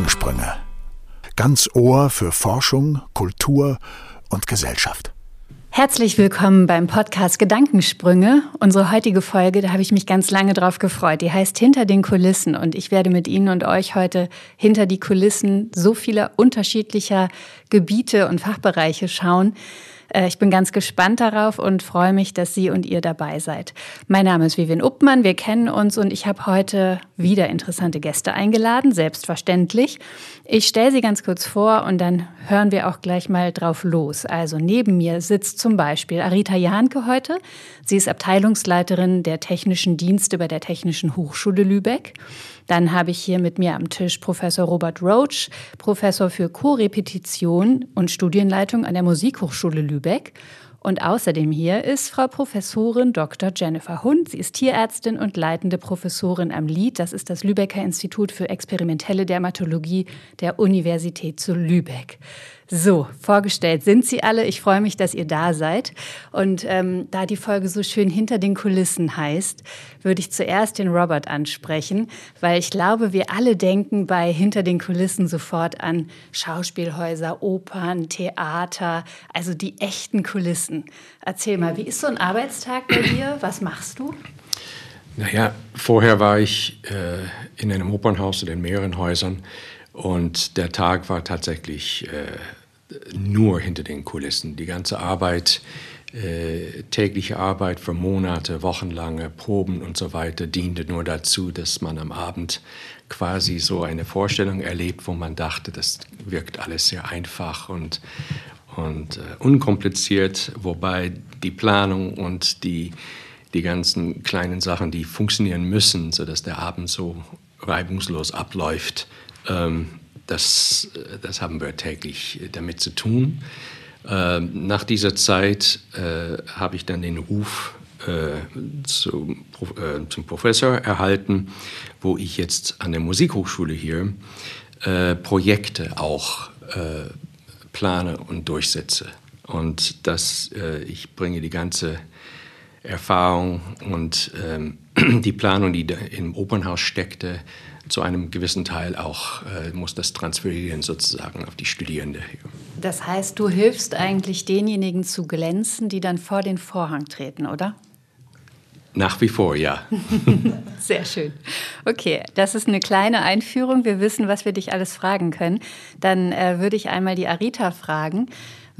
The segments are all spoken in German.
Gedankensprünge. Ganz Ohr für Forschung, Kultur und Gesellschaft. Herzlich willkommen beim Podcast Gedankensprünge. Unsere heutige Folge, da habe ich mich ganz lange drauf gefreut. Die heißt Hinter den Kulissen und ich werde mit Ihnen und euch heute hinter die Kulissen so vieler unterschiedlicher Gebiete und Fachbereiche schauen. Äh, ich bin ganz gespannt darauf und freue mich, dass Sie und ihr dabei seid. Mein Name ist Vivian Uppmann, wir kennen uns und ich habe heute wieder interessante Gäste eingeladen, selbstverständlich. Ich stelle sie ganz kurz vor und dann hören wir auch gleich mal drauf los. Also neben mir sitzt zum Beispiel Arita Jahnke heute. Sie ist Abteilungsleiterin der technischen Dienste bei der Technischen Hochschule Lübeck. Dann habe ich hier mit mir am Tisch Professor Robert Roach, Professor für Korrepetition und Studienleitung an der Musikhochschule Lübeck. Und außerdem hier ist Frau Professorin Dr. Jennifer Hund. Sie ist Tierärztin und leitende Professorin am LID. Das ist das Lübecker Institut für experimentelle Dermatologie der Universität zu Lübeck. So, vorgestellt sind Sie alle. Ich freue mich, dass ihr da seid. Und ähm, da die Folge so schön hinter den Kulissen heißt, würde ich zuerst den Robert ansprechen, weil ich glaube, wir alle denken bei hinter den Kulissen sofort an Schauspielhäuser, Opern, Theater, also die echten Kulissen. Erzähl mal, wie ist so ein Arbeitstag bei dir? Was machst du? Naja, vorher war ich äh, in einem Opernhaus oder in mehreren Häusern und der Tag war tatsächlich äh, nur hinter den Kulissen. Die ganze Arbeit, äh, tägliche Arbeit für Monate, wochenlange Proben und so weiter diente nur dazu, dass man am Abend quasi so eine Vorstellung erlebt, wo man dachte, das wirkt alles sehr einfach und, und äh, unkompliziert, wobei die Planung und die, die ganzen kleinen Sachen, die funktionieren müssen, sodass der Abend so reibungslos abläuft, ähm, das, das haben wir täglich damit zu tun. Ähm, nach dieser Zeit äh, habe ich dann den Ruf äh, zum, äh, Professor erhalten, wo ich jetzt an der Musikhochschule hier äh, Projekte auch äh, plane und durchsetze. Und das, äh, ich bringe die ganze Erfahrung und ähm, die Planung, die im Opernhaus steckte, zu einem gewissen Teil auch äh, muss das transferieren sozusagen auf die Studierende. Das heißt, du hilfst eigentlich denjenigen zu glänzen, die dann vor den Vorhang treten, oder? Nach wie vor, ja. Sehr schön. Okay, das ist eine kleine Einführung. Wir wissen, was wir dich alles fragen können. Dann äh, würde ich einmal die Arita fragen.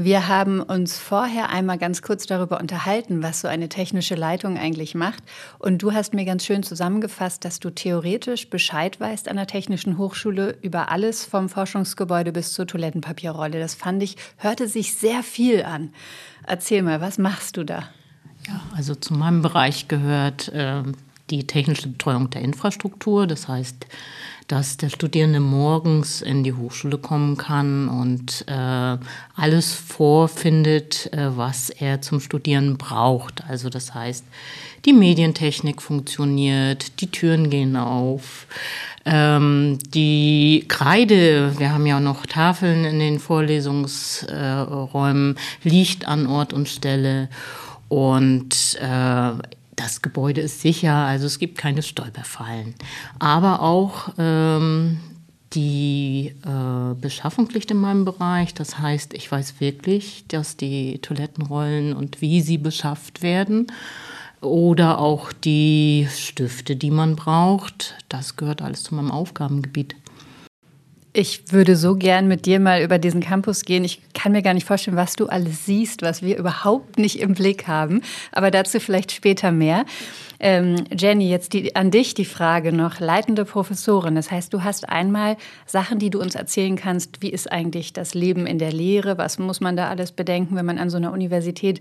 Wir haben uns vorher einmal ganz kurz darüber unterhalten, was so eine technische Leitung eigentlich macht. Und du hast mir ganz schön zusammengefasst, dass du theoretisch Bescheid weißt an der Technischen Hochschule über alles vom Forschungsgebäude bis zur Toilettenpapierrolle. Das fand ich, hörte sich sehr viel an. Erzähl mal, was machst du da? Ja, also zu meinem Bereich gehört äh, die technische Betreuung der Infrastruktur. Das heißt, dass der Studierende morgens in die Hochschule kommen kann und äh, alles vorfindet, äh, was er zum Studieren braucht. Also das heißt, die Medientechnik funktioniert, die Türen gehen auf, ähm, die Kreide, wir haben ja noch Tafeln in den Vorlesungsräumen, liegt an Ort und Stelle. Und äh, das Gebäude ist sicher, also es gibt keine Stolperfallen. Aber auch ähm, die äh, Beschaffung liegt in meinem Bereich. Das heißt, ich weiß wirklich, dass die Toilettenrollen und wie sie beschafft werden oder auch die Stifte, die man braucht, das gehört alles zu meinem Aufgabengebiet. Ich würde so gern mit dir mal über diesen Campus gehen. Ich kann mir gar nicht vorstellen, was du alles siehst, was wir überhaupt nicht im Blick haben. Aber dazu vielleicht später mehr. Ähm, Jenny, jetzt die, an dich die Frage noch. Leitende Professorin. Das heißt, du hast einmal Sachen, die du uns erzählen kannst. Wie ist eigentlich das Leben in der Lehre? Was muss man da alles bedenken, wenn man an so einer Universität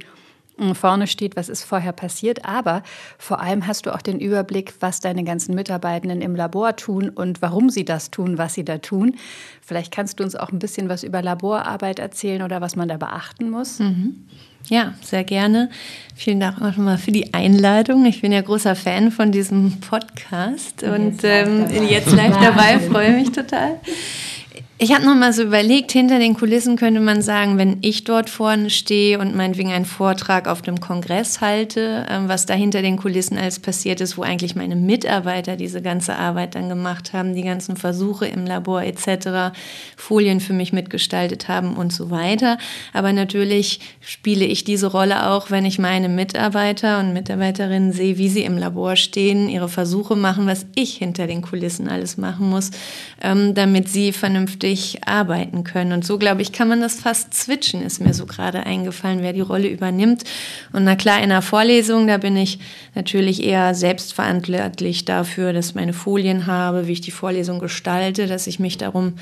vorne steht, was ist vorher passiert, aber vor allem hast du auch den Überblick, was deine ganzen Mitarbeitenden im Labor tun und warum sie das tun, was sie da tun. Vielleicht kannst du uns auch ein bisschen was über Laborarbeit erzählen oder was man da beachten muss. Mhm. Ja, sehr gerne. Vielen Dank auch nochmal für die Einladung. Ich bin ja großer Fan von diesem Podcast und, jetzt, ähm, live, dabei. jetzt live dabei, freue mich total. Ich habe noch mal so überlegt, hinter den Kulissen könnte man sagen, wenn ich dort vorne stehe und meinetwegen einen Vortrag auf dem Kongress halte, ähm, was da hinter den Kulissen alles passiert ist, wo eigentlich meine Mitarbeiter diese ganze Arbeit dann gemacht haben, die ganzen Versuche im Labor etc., Folien für mich mitgestaltet haben und so weiter. Aber natürlich spiele ich diese Rolle auch, wenn ich meine Mitarbeiter und Mitarbeiterinnen sehe, wie sie im Labor stehen, ihre Versuche machen, was ich hinter den Kulissen alles machen muss, ähm, damit sie vernünftig vernünftig arbeiten können. Und so, glaube ich, kann man das fast switchen, ist mir so gerade eingefallen, wer die Rolle übernimmt. Und na klar, in der Vorlesung, da bin ich natürlich eher selbstverantwortlich dafür, dass ich meine Folien habe, wie ich die Vorlesung gestalte, dass ich mich darum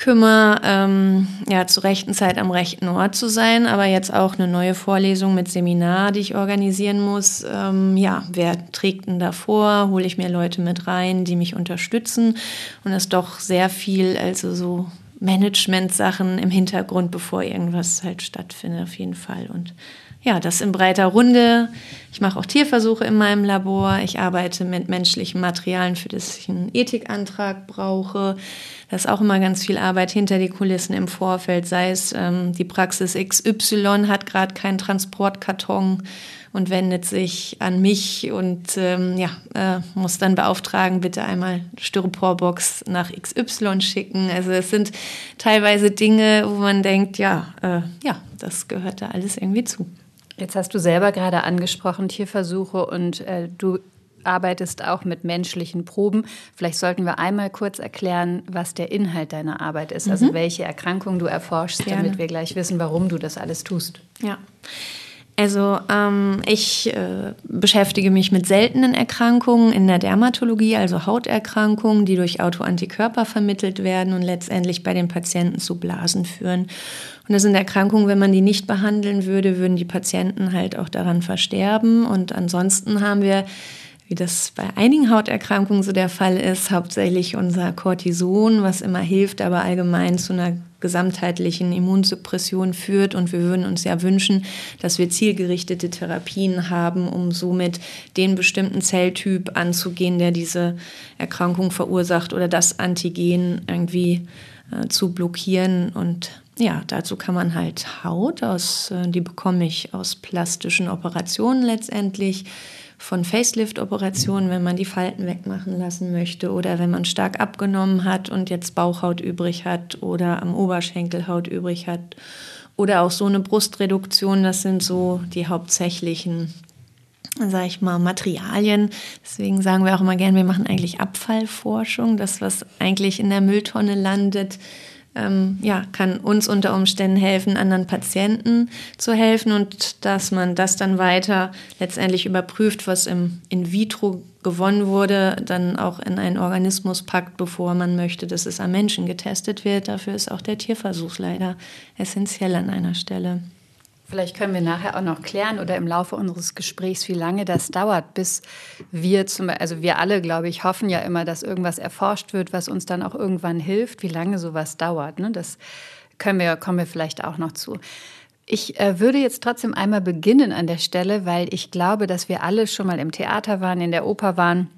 kümmere, ähm, ja, zur rechten Zeit am rechten Ort zu sein, aber jetzt auch eine neue Vorlesung mit Seminar, die ich organisieren muss. Ähm, ja, wer trägt denn davor? Hole ich mir Leute mit rein, die mich unterstützen? Und das ist doch sehr viel, also so Management-Sachen im Hintergrund, bevor irgendwas halt stattfindet, auf jeden Fall. Und ja, das in breiter Runde. Ich mache auch Tierversuche in meinem Labor. Ich arbeite mit menschlichen Materialien, für das ich einen Ethikantrag brauche. Da ist auch immer ganz viel Arbeit hinter die Kulissen im Vorfeld, sei es ähm, die Praxis XY hat gerade keinen Transportkarton und wendet sich an mich und ähm, ja, äh, muss dann beauftragen, bitte einmal Styroporbox nach XY schicken. Also es sind teilweise Dinge, wo man denkt, ja, äh, ja, das gehört da alles irgendwie zu. Jetzt hast du selber gerade angesprochen, Tierversuche und äh, du arbeitest auch mit menschlichen Proben. Vielleicht sollten wir einmal kurz erklären, was der Inhalt deiner Arbeit ist, also mhm. also welche Erkrankungen du erforschst, Gerne. damit wir gleich wissen, warum du das alles tust. Ja. Also ähm, ich äh, beschäftige mich mit seltenen Erkrankungen in der Dermatologie, also Hauterkrankungen, die durch Autoantikörper vermittelt werden und letztendlich bei den Patienten zu Blasen führen. Und das sind Erkrankungen, wenn man die nicht behandeln würde, würden die Patienten halt auch daran versterben. Und ansonsten haben wir wie das bei einigen Hauterkrankungen so der Fall ist, hauptsächlich unser Cortison, was immer hilft, aber allgemein zu einer gesamtheitlichen Immunsuppression führt. Und wir würden uns ja wünschen, dass wir zielgerichtete Therapien haben, um somit den bestimmten Zelltyp anzugehen, der diese Erkrankung verursacht oder das Antigen irgendwie äh, zu blockieren. Und ja, dazu kann man halt Haut aus, äh, die bekomme ich aus plastischen Operationen letztendlich von Facelift-Operationen, wenn man die Falten wegmachen lassen möchte oder wenn man stark abgenommen hat und jetzt Bauchhaut übrig hat oder am Oberschenkel Haut übrig hat oder auch so eine Brustreduktion. Das sind so die hauptsächlichen sage ich mal, Materialien. Deswegen sagen wir auch immer gern, wir machen eigentlich Abfallforschung. Das, was eigentlich in der Mülltonne landet, ähm, ja, kann uns unter Umständen helfen, anderen Patienten zu helfen und dass man das dann weiter letztendlich überprüft, was im in vitro gewonnen wurde, dann auch in einen Organismus packt, bevor man möchte, dass es am Menschen getestet wird. Dafür ist auch der Tierversuch leider essentiell an einer Stelle. Vielleicht können wir nachher auch noch klären oder im Laufe unseres Gesprächs, wie lange das dauert, bis wir zum also wir alle, glaube ich, hoffen ja immer, dass irgendwas erforscht wird, was uns dann auch irgendwann hilft, wie lange sowas dauert. Ne? Das können wir, kommen wir vielleicht auch noch zu. Ich äh, würde jetzt trotzdem einmal beginnen an der Stelle, weil ich glaube, dass wir alle schon mal im Theater waren, in der Oper waren,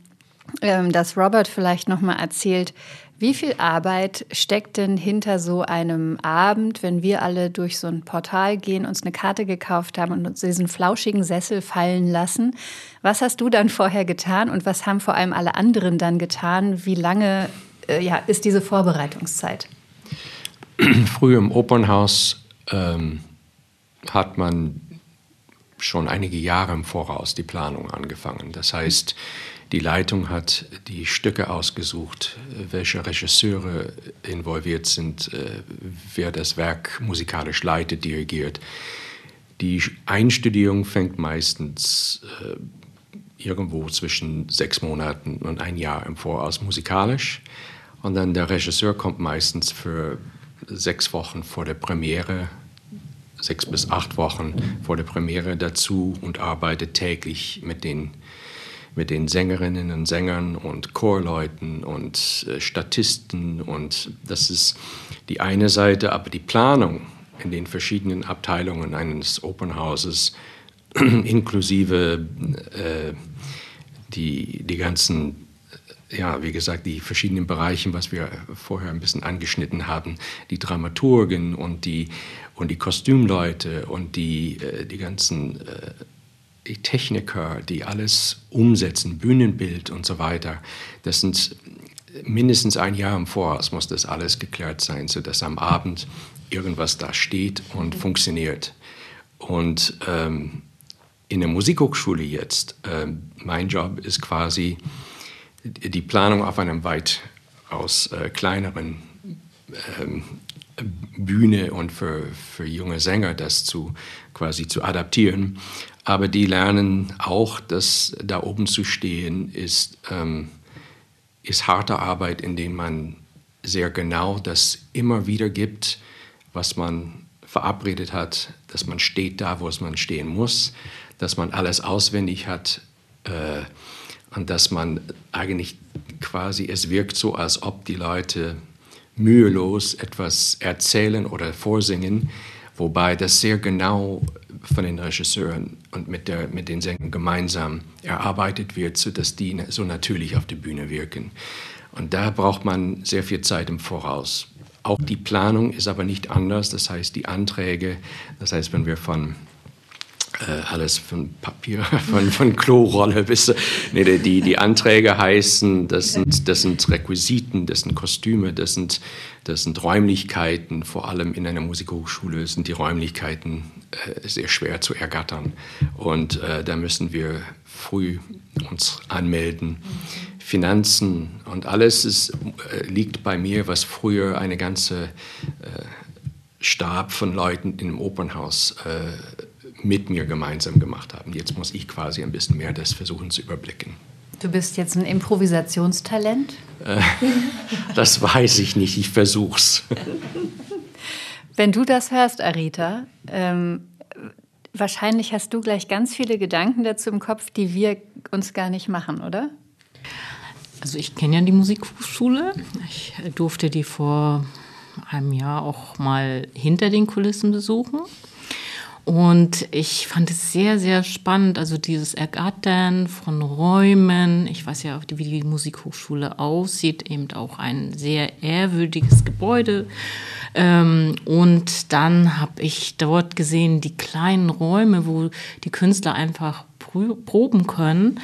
ähm, dass Robert vielleicht noch mal erzählt, wie viel Arbeit steckt denn hinter so einem Abend, wenn wir alle durch so ein Portal gehen, uns eine Karte gekauft haben und uns diesen flauschigen Sessel fallen lassen? Was hast du dann vorher getan und was haben vor allem alle anderen dann getan? Wie lange äh, ja, ist diese Vorbereitungszeit? Früher im Opernhaus ähm, hat man schon einige Jahre im Voraus die Planung angefangen. Das heißt, die Leitung hat die Stücke ausgesucht, welche Regisseure involviert sind, äh, wer das Werk musikalisch leitet, dirigiert. Die Einstudierung fängt meistens äh, irgendwo zwischen sechs Monaten und ein Jahr im Voraus musikalisch. Und dann der Regisseur kommt meistens für sechs Wochen vor der Premiere, sechs bis acht Wochen vor der Premiere dazu und arbeitet täglich mit den mit den Sängerinnen und Sängern und Chorleuten und äh, Statisten. Und das ist die eine Seite, aber die Planung in den verschiedenen Abteilungen eines Opernhauses, inklusive äh, die, die ganzen ja, wie gesagt, die verschiedenen Bereiche, was wir vorher ein bisschen angeschnitten haben, die Dramaturgen und die, und die Kostümleute und die, äh, die ganzen äh, die Techniker, die alles umsetzen, Bühnenbild und so weiter, das sind mindestens ein Jahr im Voraus muss das alles geklärt sein, sodass am Abend irgendwas da steht und funktioniert. Und ähm, in der Musikhochschule jetzt, äh, mein Job ist quasi die Planung auf einem weitaus äh, kleineren ähm, Bühne und für, für junge Sänger das zu quasi zu adaptieren. Aber die lernen auch, dass da oben zu stehen ist, ähm, ist harte Arbeit, indem man sehr genau das immer wieder gibt, was man verabredet hat, dass man steht da, wo es man stehen muss, dass man alles auswendig hat äh, und dass man eigentlich quasi, es wirkt so, als ob die Leute mühelos etwas erzählen oder vorsingen, wobei das sehr genau von den Regisseuren und mit, der, mit den Sängern gemeinsam erarbeitet wird, sodass die so natürlich auf der Bühne wirken. Und da braucht man sehr viel Zeit im Voraus. Auch die Planung ist aber nicht anders, das heißt die Anträge, das heißt, wenn wir von äh, alles von Papier, von, von Klorolle bis nee, die, die Anträge heißen, das sind, das sind Requisiten, das sind Kostüme, das sind, das sind Räumlichkeiten, vor allem in einer Musikhochschule sind die Räumlichkeiten äh, sehr schwer zu ergattern und äh, da müssen wir früh uns anmelden. Finanzen und alles ist, äh, liegt bei mir, was früher eine ganze äh, Stab von Leuten im Opernhaus äh, mit mir gemeinsam gemacht haben. Jetzt muss ich quasi ein bisschen mehr das versuchen zu überblicken. Du bist jetzt ein Improvisationstalent? Äh, das weiß ich nicht, ich versuch's. Wenn du das hörst, Arita, ähm, wahrscheinlich hast du gleich ganz viele Gedanken dazu im Kopf, die wir uns gar nicht machen, oder? Also ich kenne ja die Musikhochschule. Ich durfte die vor einem Jahr auch mal hinter den Kulissen besuchen. Und ich fand es sehr, sehr spannend, also dieses Ergattern von Räumen. Ich weiß ja, wie die Musikhochschule aussieht, eben auch ein sehr ehrwürdiges Gebäude. Ähm, und dann habe ich dort gesehen, die kleinen Räume, wo die Künstler einfach proben können.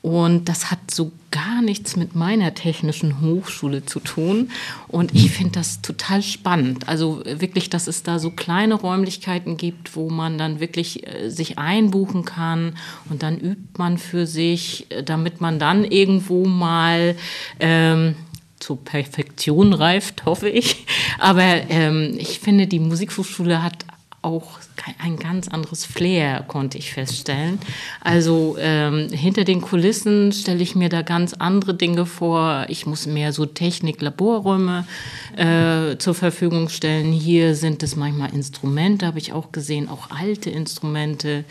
Und das hat so gar nichts mit meiner technischen Hochschule zu tun. Und ich finde das total spannend. Also wirklich, dass es da so kleine Räumlichkeiten gibt, wo man dann wirklich äh, sich einbuchen kann und dann übt man für sich, äh, damit man dann irgendwo mal ähm, zur Perfektion reift, hoffe ich. Aber ähm, ich finde, die Musikhochschule hat auch ein ganz anderes Flair, konnte ich feststellen. Also ähm, hinter den Kulissen stelle ich mir da ganz andere Dinge vor. Ich muss mehr so Technik-Laborräume äh, zur Verfügung stellen. Hier sind es manchmal Instrumente, habe ich auch gesehen, auch alte Instrumente,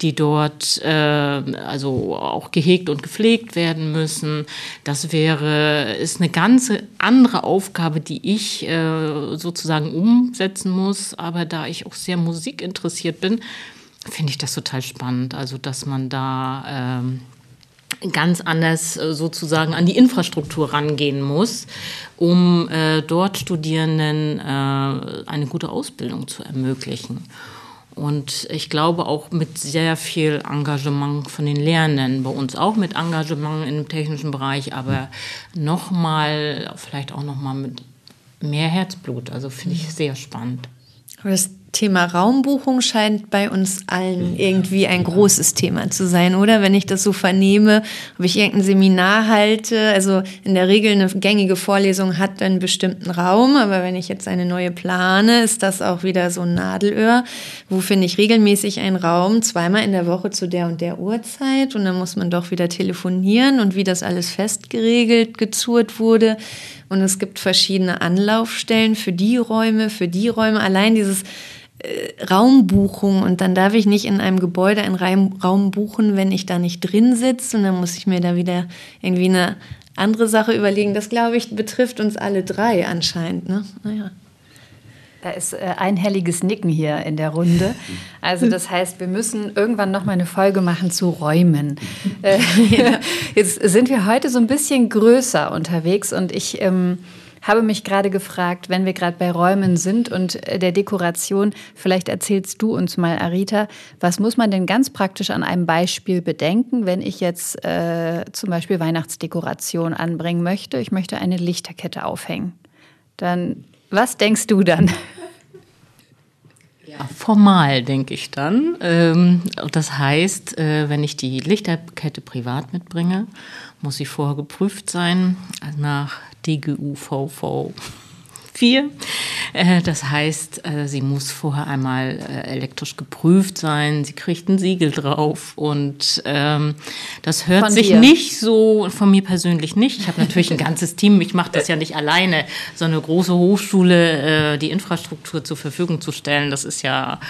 die dort äh, also auch gehegt und gepflegt werden müssen. Das wäre, ist eine ganz andere Aufgabe, die ich äh, sozusagen umsetzen muss. Aber da ich auch sehr Musik interessiert bin, finde ich das total spannend. Also, dass man da ähm, ganz anders äh, sozusagen an die Infrastruktur rangehen muss, um äh, dort Studierenden äh, eine gute Ausbildung zu ermöglichen. Und ich glaube auch mit sehr viel Engagement von den Lehrenden, bei uns auch mit Engagement im technischen Bereich, aber nochmal, vielleicht auch nochmal mit mehr Herzblut. Also finde ich sehr spannend. Das Thema Raumbuchung scheint bei uns allen irgendwie ein großes Thema zu sein, oder? Wenn ich das so vernehme, ob ich irgendein Seminar halte, also in der Regel eine gängige Vorlesung hat einen bestimmten Raum, aber wenn ich jetzt eine neue plane, ist das auch wieder so ein Nadelöhr. Wo finde ich regelmäßig einen Raum? Zweimal in der Woche zu der und der Uhrzeit und dann muss man doch wieder telefonieren und wie das alles festgeregelt, gezurrt wurde. Und es gibt verschiedene Anlaufstellen für die Räume, für die Räume. Allein dieses äh, Raumbuchung und dann darf ich nicht in einem Gebäude einen Raum buchen, wenn ich da nicht drin sitze und dann muss ich mir da wieder irgendwie eine andere Sache überlegen. Das, glaube ich, betrifft uns alle drei anscheinend. Ne? Naja. Da ist äh, einhelliges Nicken hier in der Runde. Also das heißt, wir müssen irgendwann noch mal eine Folge machen zu Räumen. Äh, jetzt sind wir heute so ein bisschen größer unterwegs und ich ähm, habe mich gerade gefragt, wenn wir gerade bei Räumen sind und äh, der Dekoration, vielleicht erzählst du uns mal, Arita, was muss man denn ganz praktisch an einem Beispiel bedenken, wenn ich jetzt äh, zum Beispiel Weihnachtsdekoration anbringen möchte? Ich möchte eine Lichterkette aufhängen. Dann was denkst du dann? Ja, formal denke ich dann. Ähm, das heißt, äh, wenn ich die Lichterkette privat mitbringe, muss sie vorher geprüft sein nach DGUVV 4. Äh, das heißt, äh, sie muss vorher einmal äh, elektrisch geprüft sein. Sie kriegt ein Siegel drauf. Und ähm, das hört von sich dir. nicht so, von mir persönlich nicht. Ich habe natürlich ein ganzes Team. Ich mache das ja nicht alleine. So eine große Hochschule, die Infrastruktur zur Verfügung zu stellen, das ist ja,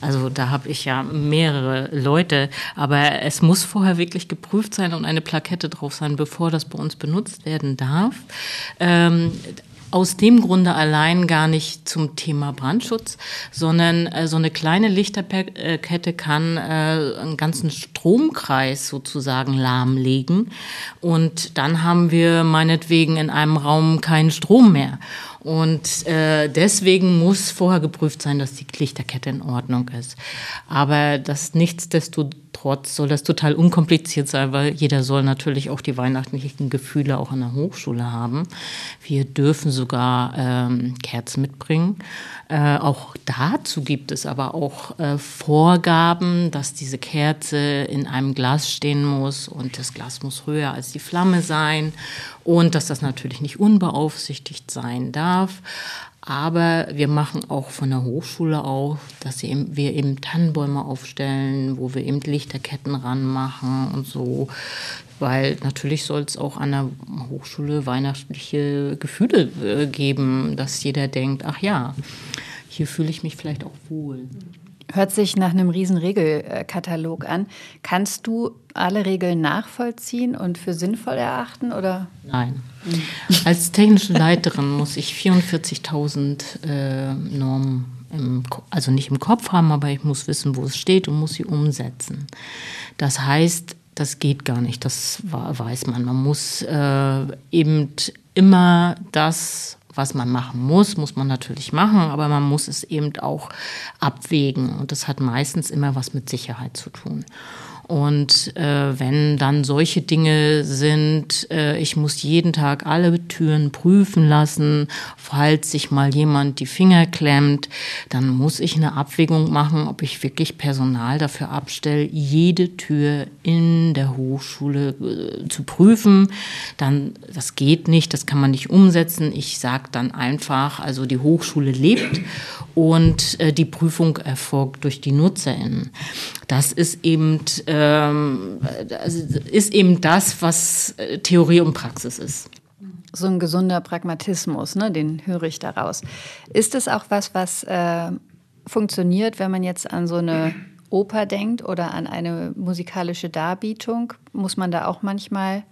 also da habe ich ja mehrere Leute. Aber es muss vorher wirklich geprüft sein und eine Plakette drauf sein, bevor das bei uns benutzt werden darf. Ähm, aus dem Grunde allein gar nicht zum Thema Brandschutz, sondern äh, so eine kleine Lichterkette kann äh, einen ganzen Stromkreis sozusagen lahmlegen. Und dann haben wir meinetwegen in einem Raum keinen Strom mehr. Und äh, deswegen muss vorher geprüft sein, dass die Lichterkette in Ordnung ist. Aber das nichtsdestotrotz soll das total unkompliziert sein, weil jeder soll natürlich auch die weihnachtlichen Gefühle auch an der Hochschule haben. Wir dürfen sogar ähm, Kerzen mitbringen. Äh, auch dazu gibt es aber auch äh, Vorgaben, dass diese Kerze in einem Glas stehen muss und das Glas muss höher als die Flamme sein und dass das natürlich nicht unbeaufsichtigt sein darf. Aber wir machen auch von der Hochschule auf, dass wir eben Tannenbäume aufstellen, wo wir eben Lichterketten ranmachen und so. Weil natürlich soll es auch an der Hochschule weihnachtliche Gefühle äh, geben, dass jeder denkt, ach ja, hier fühle ich mich vielleicht auch wohl. Hört sich nach einem riesen Regelkatalog an. Kannst du alle Regeln nachvollziehen und für sinnvoll erachten oder? Nein. Als technische Leiterin muss ich 44.000 äh, Normen im, also nicht im Kopf haben, aber ich muss wissen, wo es steht und muss sie umsetzen. Das heißt, das geht gar nicht, das weiß man. Man muss äh, eben immer das was man machen muss, muss man natürlich machen, aber man muss es eben auch abwägen. Und das hat meistens immer was mit Sicherheit zu tun. Und äh, wenn dann solche Dinge sind, äh, ich muss jeden Tag alle Türen prüfen lassen, falls sich mal jemand die Finger klemmt, dann muss ich eine Abwägung machen, ob ich wirklich Personal dafür abstelle, jede Tür in der Hochschule äh, zu prüfen. Dann, das geht nicht, das kann man nicht umsetzen. Ich sage dann einfach, also die Hochschule lebt und äh, die Prüfung erfolgt durch die NutzerInnen. Das ist eben, ähm, also ist eben das, was äh, Theorie und Praxis ist. So ein gesunder Pragmatismus, ne, den höre ich daraus. Ist es auch was, was äh, funktioniert, wenn man jetzt an so eine Oper denkt oder an eine musikalische Darbietung? Muss man da auch manchmal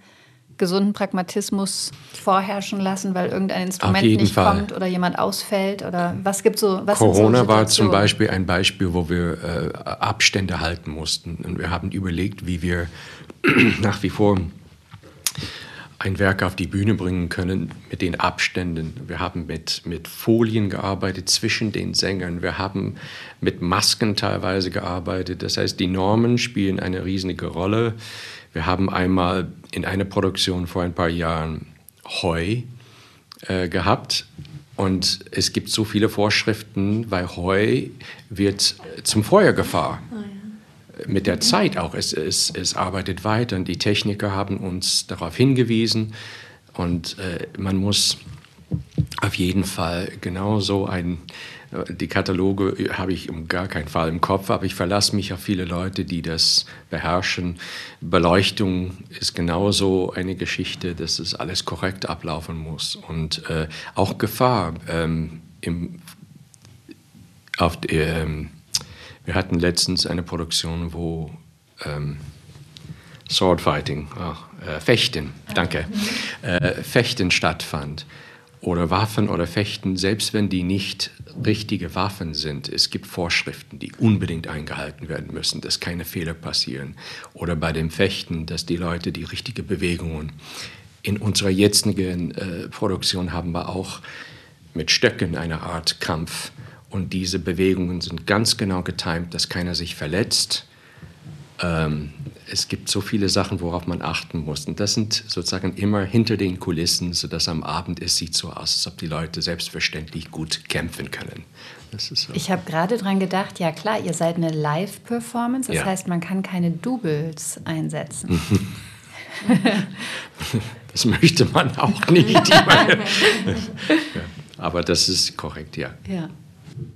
gesunden Pragmatismus vorherrschen lassen, weil irgendein Instrument nicht Fall. kommt oder jemand ausfällt? Oder was gibt so? Was Corona so war zum Beispiel ein Beispiel, wo wir äh, Abstände halten mussten. Und wir haben überlegt, wie wir nach wie vor ein Werk auf die Bühne bringen können mit den Abständen. Wir haben mit, mit Folien gearbeitet zwischen den Sängern. Wir haben mit Masken teilweise gearbeitet. Das heißt, die Normen spielen eine riesige Rolle. Wir haben einmal in einer Produktion vor ein paar Jahren Heu äh, gehabt und es gibt so viele Vorschriften, weil Heu wird zum Feuergefahr. Oh, ja. Mit der Zeit auch. Es, es, es arbeitet weiter und die Techniker haben uns darauf hingewiesen und äh, man muss auf jeden Fall genauso ein die Kataloge habe ich um gar keinen Fall im Kopf, aber ich verlasse mich auf viele Leute, die das beherrschen. Beleuchtung ist genauso eine Geschichte, dass es alles korrekt ablaufen muss. Und äh, auch Gefahr. Ähm, im, auf, ähm, wir hatten letztens eine Produktion, wo ähm, Swordfighting, oh, äh, Fechten, danke, äh, Fechten stattfand. Oder Waffen oder Fechten, selbst wenn die nicht richtige Waffen sind, es gibt Vorschriften, die unbedingt eingehalten werden müssen, dass keine Fehler passieren. Oder bei dem Fechten, dass die Leute die richtigen Bewegungen. In unserer jetzigen äh, Produktion haben wir auch mit Stöcken eine Art Kampf. Und diese Bewegungen sind ganz genau getimt, dass keiner sich verletzt. Ähm, es gibt so viele Sachen, worauf man achten muss. Und das sind sozusagen immer hinter den Kulissen, sodass am Abend es sieht so aus, als ob die Leute selbstverständlich gut kämpfen können. So. Ich habe gerade daran gedacht, ja klar, ihr seid eine Live-Performance, das ja. heißt, man kann keine Doubles einsetzen. das möchte man auch nicht. Aber das ist korrekt, ja. Ja.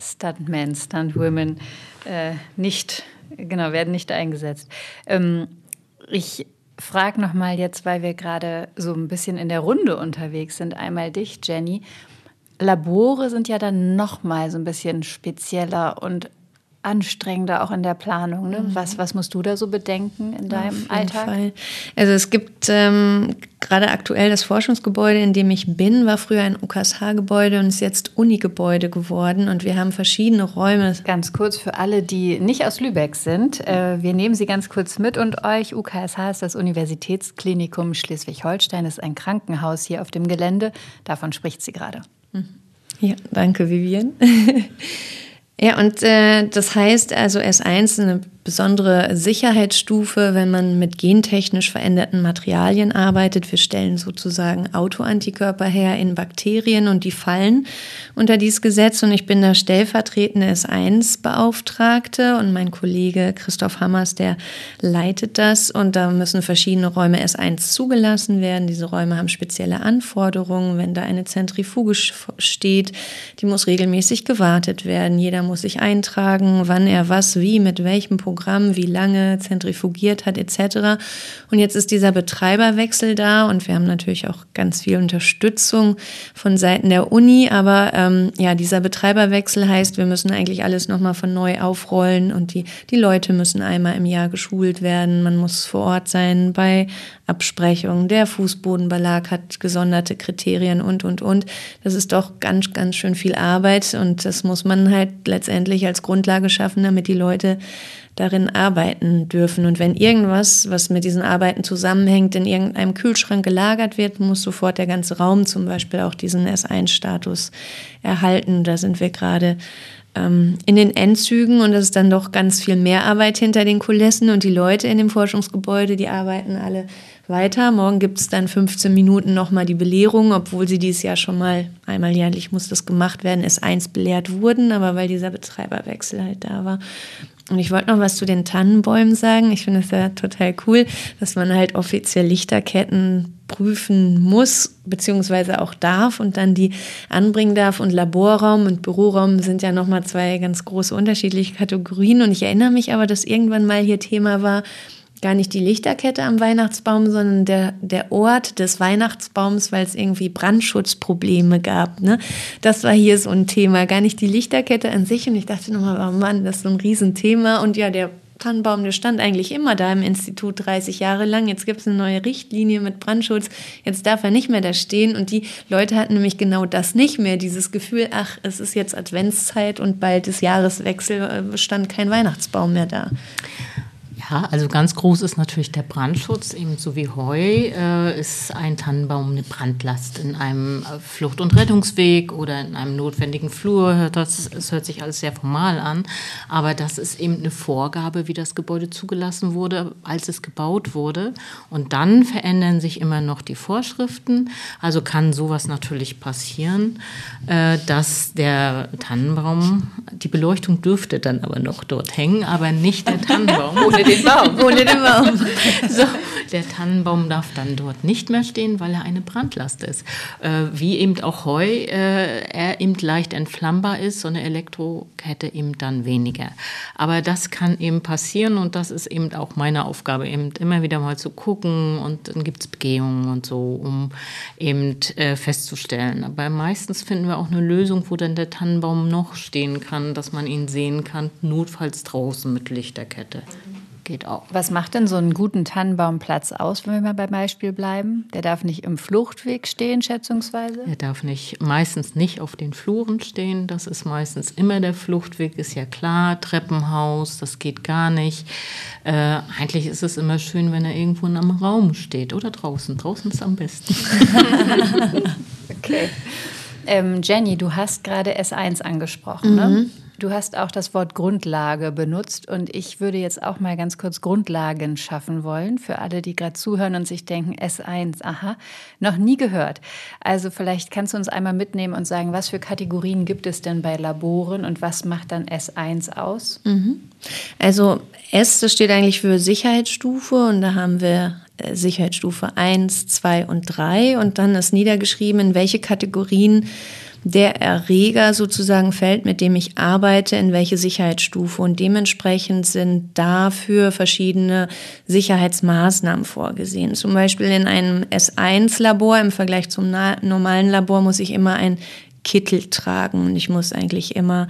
Stuntmen, Stuntwomen äh, nicht genau, werden nicht eingesetzt. Ähm, ich frage nochmal jetzt, weil wir gerade so ein bisschen in der Runde unterwegs sind, einmal dich, Jenny. Labore sind ja dann nochmal so ein bisschen spezieller und anstrengender auch in der Planung. Ne? Mhm. Was, was musst du da so bedenken in deinem Alltag? Fall. Also es gibt ähm, gerade aktuell das Forschungsgebäude, in dem ich bin, war früher ein UKSH-Gebäude und ist jetzt Uni-Gebäude geworden und wir haben verschiedene Räume. Ganz kurz für alle, die nicht aus Lübeck sind, äh, wir nehmen sie ganz kurz mit und euch. UKSH ist das Universitätsklinikum Schleswig-Holstein, ist ein Krankenhaus hier auf dem Gelände. Davon spricht sie gerade. Ja, danke, Vivian. Ja, und äh, das heißt also S1 ist eine besondere Sicherheitsstufe, wenn man mit gentechnisch veränderten Materialien arbeitet. Wir stellen sozusagen Autoantikörper her in Bakterien und die fallen unter dieses Gesetz. Und ich bin da stellvertretende S1-Beauftragte und mein Kollege Christoph Hammers, der leitet das. Und da müssen verschiedene Räume S1 zugelassen werden. Diese Räume haben spezielle Anforderungen. Wenn da eine Zentrifuge steht, die muss regelmäßig gewartet werden. Jeder muss sich eintragen, wann er was, wie, mit welchem Programm Programm, wie lange zentrifugiert hat etc. Und jetzt ist dieser Betreiberwechsel da und wir haben natürlich auch ganz viel Unterstützung von Seiten der Uni, aber ähm, ja, dieser Betreiberwechsel heißt, wir müssen eigentlich alles nochmal von neu aufrollen und die, die Leute müssen einmal im Jahr geschult werden, man muss vor Ort sein bei Absprechungen, der Fußbodenbelag hat gesonderte Kriterien und, und, und. Das ist doch ganz, ganz schön viel Arbeit und das muss man halt letztendlich als Grundlage schaffen, damit die Leute darin arbeiten dürfen. Und wenn irgendwas, was mit diesen Arbeiten zusammenhängt, in irgendeinem Kühlschrank gelagert wird, muss sofort der ganze Raum zum Beispiel auch diesen S1-Status erhalten. Da sind wir gerade ähm, in den Endzügen und es ist dann doch ganz viel mehr Arbeit hinter den Kulissen und die Leute in dem Forschungsgebäude, die arbeiten alle weiter. Morgen gibt es dann 15 Minuten nochmal die Belehrung, obwohl sie dieses Jahr schon mal einmal jährlich muss das gemacht werden, S1 belehrt wurden, aber weil dieser Betreiberwechsel halt da war. Und ich wollte noch was zu den Tannenbäumen sagen. Ich finde es ja total cool, dass man halt offiziell Lichterketten prüfen muss, beziehungsweise auch darf und dann die anbringen darf. Und Laborraum und Büroraum sind ja nochmal zwei ganz große unterschiedliche Kategorien. Und ich erinnere mich aber, dass irgendwann mal hier Thema war, gar nicht die Lichterkette am Weihnachtsbaum, sondern der, der Ort des Weihnachtsbaums, weil es irgendwie Brandschutzprobleme gab. Ne? Das war hier so ein Thema, gar nicht die Lichterkette an sich. Und ich dachte nochmal, oh Mann, das ist so ein Riesenthema. Und ja, der Tannenbaum, der stand eigentlich immer da im Institut 30 Jahre lang. Jetzt gibt es eine neue Richtlinie mit Brandschutz. Jetzt darf er nicht mehr da stehen. Und die Leute hatten nämlich genau das nicht mehr. Dieses Gefühl, ach, es ist jetzt Adventszeit und bald ist Jahreswechsel, äh, stand kein Weihnachtsbaum mehr da. Ja, also ganz groß ist natürlich der Brandschutz. Ebenso wie Heu äh, ist ein Tannenbaum eine Brandlast in einem äh, Flucht- und Rettungsweg oder in einem notwendigen Flur. Das, das hört sich alles sehr formal an, aber das ist eben eine Vorgabe, wie das Gebäude zugelassen wurde, als es gebaut wurde. Und dann verändern sich immer noch die Vorschriften. Also kann sowas natürlich passieren, äh, dass der Tannenbaum, die Beleuchtung dürfte dann aber noch dort hängen, aber nicht der Tannenbaum. Ohne den Baum. Ohne den Baum. So, der Tannenbaum darf dann dort nicht mehr stehen, weil er eine Brandlast ist. Äh, wie eben auch Heu, äh, er eben leicht entflammbar ist, so eine Elektrokette eben dann weniger. Aber das kann eben passieren und das ist eben auch meine Aufgabe, eben immer wieder mal zu gucken und dann gibt es Begehungen und so, um eben äh, festzustellen. Aber meistens finden wir auch eine Lösung, wo dann der Tannenbaum noch stehen kann, dass man ihn sehen kann, notfalls draußen mit Lichterkette. Geht auch. Was macht denn so einen guten Tannenbaumplatz aus, wenn wir mal beim Beispiel bleiben? Der darf nicht im Fluchtweg stehen, schätzungsweise? Er darf nicht, meistens nicht auf den Fluren stehen. Das ist meistens immer der Fluchtweg, ist ja klar. Treppenhaus, das geht gar nicht. Äh, eigentlich ist es immer schön, wenn er irgendwo in einem Raum steht oder draußen. Draußen ist am besten. okay. Ähm, Jenny, du hast gerade S1 angesprochen. Ne? Mhm. Ne? Du hast auch das Wort Grundlage benutzt und ich würde jetzt auch mal ganz kurz Grundlagen schaffen wollen für alle, die gerade zuhören und sich denken, S1, aha, noch nie gehört. Also vielleicht kannst du uns einmal mitnehmen und sagen, was für Kategorien gibt es denn bei Laboren und was macht dann S1 aus? Mhm. Also S, das steht eigentlich für Sicherheitsstufe und da haben wir äh, Sicherheitsstufe 1, 2 und 3 und dann ist niedergeschrieben, in welche Kategorien der Erreger sozusagen fällt, mit dem ich arbeite, in welche Sicherheitsstufe. Und dementsprechend sind dafür verschiedene Sicherheitsmaßnahmen vorgesehen. Zum Beispiel in einem S1-Labor im Vergleich zum normalen Labor muss ich immer ein Kittel tragen und ich muss eigentlich immer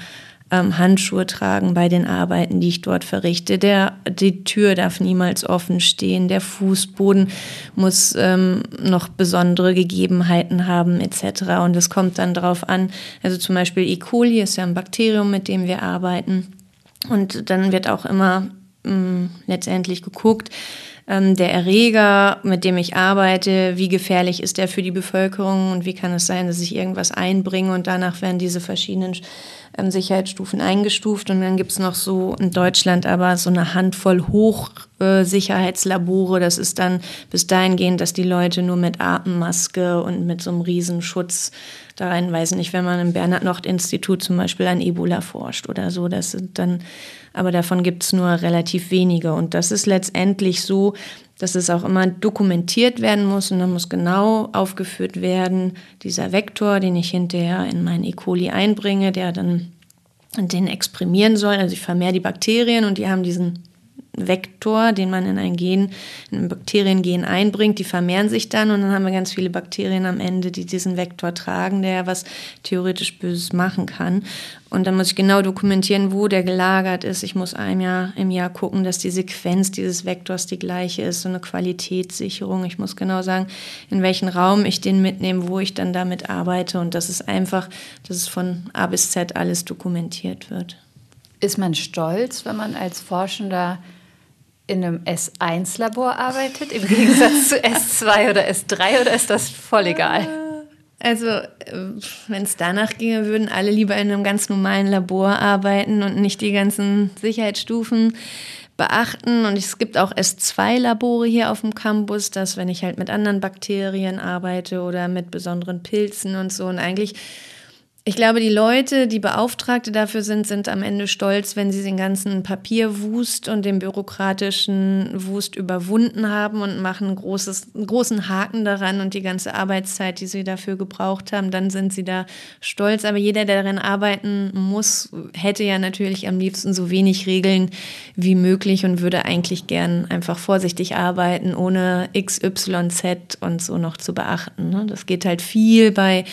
ähm, Handschuhe tragen bei den Arbeiten, die ich dort verrichte. Der, die Tür darf niemals offen stehen. Der Fußboden muss ähm, noch besondere Gegebenheiten haben etc. Und es kommt dann darauf an, also zum Beispiel E. coli ist ja ein Bakterium, mit dem wir arbeiten. Und dann wird auch immer mh, mm, letztendlich geguckt, ähm, der Erreger, mit dem ich arbeite, wie gefährlich ist der für die Bevölkerung und wie kann es sein, dass ich irgendwas einbringe und danach werden diese verschiedenen ähm, Sicherheitsstufen eingestuft und dann gibt es noch so in Deutschland aber so eine Handvoll Hochsicherheitslabore. das ist dann bis dahin gehend, dass die Leute nur mit Atemmaske und mit so einem Riesenschutz da reinweisen. Nicht, wenn man im Bernhard-Nocht-Institut zum Beispiel an Ebola forscht oder so. Das sind dann, aber davon gibt es nur relativ wenige. Und das ist letztendlich so, dass es auch immer dokumentiert werden muss und dann muss genau aufgeführt werden, dieser Vektor, den ich hinterher in mein E. coli einbringe, der dann den exprimieren soll. Also ich vermehre die Bakterien und die haben diesen Vektor, den man in ein Gen, in ein Bakteriengen einbringt, die vermehren sich dann und dann haben wir ganz viele Bakterien am Ende, die diesen Vektor tragen, der was theoretisch Böses machen kann. Und dann muss ich genau dokumentieren, wo der gelagert ist. Ich muss einem Jahr im Jahr gucken, dass die Sequenz dieses Vektors die gleiche ist, so eine Qualitätssicherung. Ich muss genau sagen, in welchen Raum ich den mitnehme, wo ich dann damit arbeite. Und das ist einfach, dass es von A bis Z alles dokumentiert wird. Ist man stolz, wenn man als Forschender in einem S1-Labor arbeitet, im Gegensatz zu S2 oder S3 oder ist das voll egal? Also, wenn es danach ginge, würden alle lieber in einem ganz normalen Labor arbeiten und nicht die ganzen Sicherheitsstufen beachten. Und es gibt auch S2-Labore hier auf dem Campus, dass wenn ich halt mit anderen Bakterien arbeite oder mit besonderen Pilzen und so und eigentlich ich glaube, die Leute, die Beauftragte dafür sind, sind am Ende stolz, wenn sie den ganzen Papierwust und den bürokratischen Wust überwunden haben und machen großes, einen großen Haken daran und die ganze Arbeitszeit, die sie dafür gebraucht haben, dann sind sie da stolz. Aber jeder, der darin arbeiten muss, hätte ja natürlich am liebsten so wenig Regeln wie möglich und würde eigentlich gern einfach vorsichtig arbeiten, ohne X, Y, Z und so noch zu beachten. Ne? Das geht halt viel bei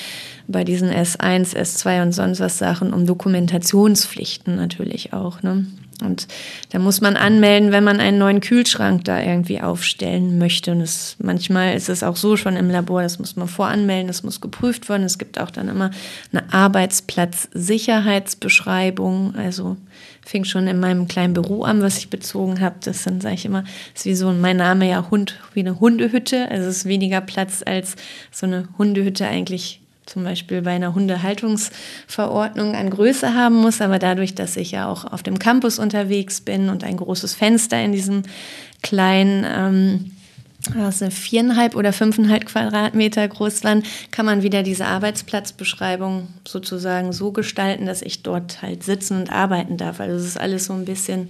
bei diesen S1, S2 und sonst was Sachen um Dokumentationspflichten natürlich auch. Ne? Und da muss man anmelden, wenn man einen neuen Kühlschrank da irgendwie aufstellen möchte. Und es, manchmal ist es auch so schon im Labor, das muss man voranmelden, das muss geprüft werden. Es gibt auch dann immer eine Arbeitsplatzsicherheitsbeschreibung. Also fing schon in meinem kleinen Büro an, was ich bezogen habe. Das dann sage ich immer, ist wie so mein Name ja Hund, wie eine Hundehütte. Also es ist weniger Platz als so eine Hundehütte eigentlich zum Beispiel bei einer Hundehaltungsverordnung an Größe haben muss, aber dadurch, dass ich ja auch auf dem Campus unterwegs bin und ein großes Fenster in diesem kleinen ähm, also viereinhalb oder fünfeinhalb Quadratmeter groß waren, kann man wieder diese Arbeitsplatzbeschreibung sozusagen so gestalten, dass ich dort halt sitzen und arbeiten darf. Also es ist alles so ein bisschen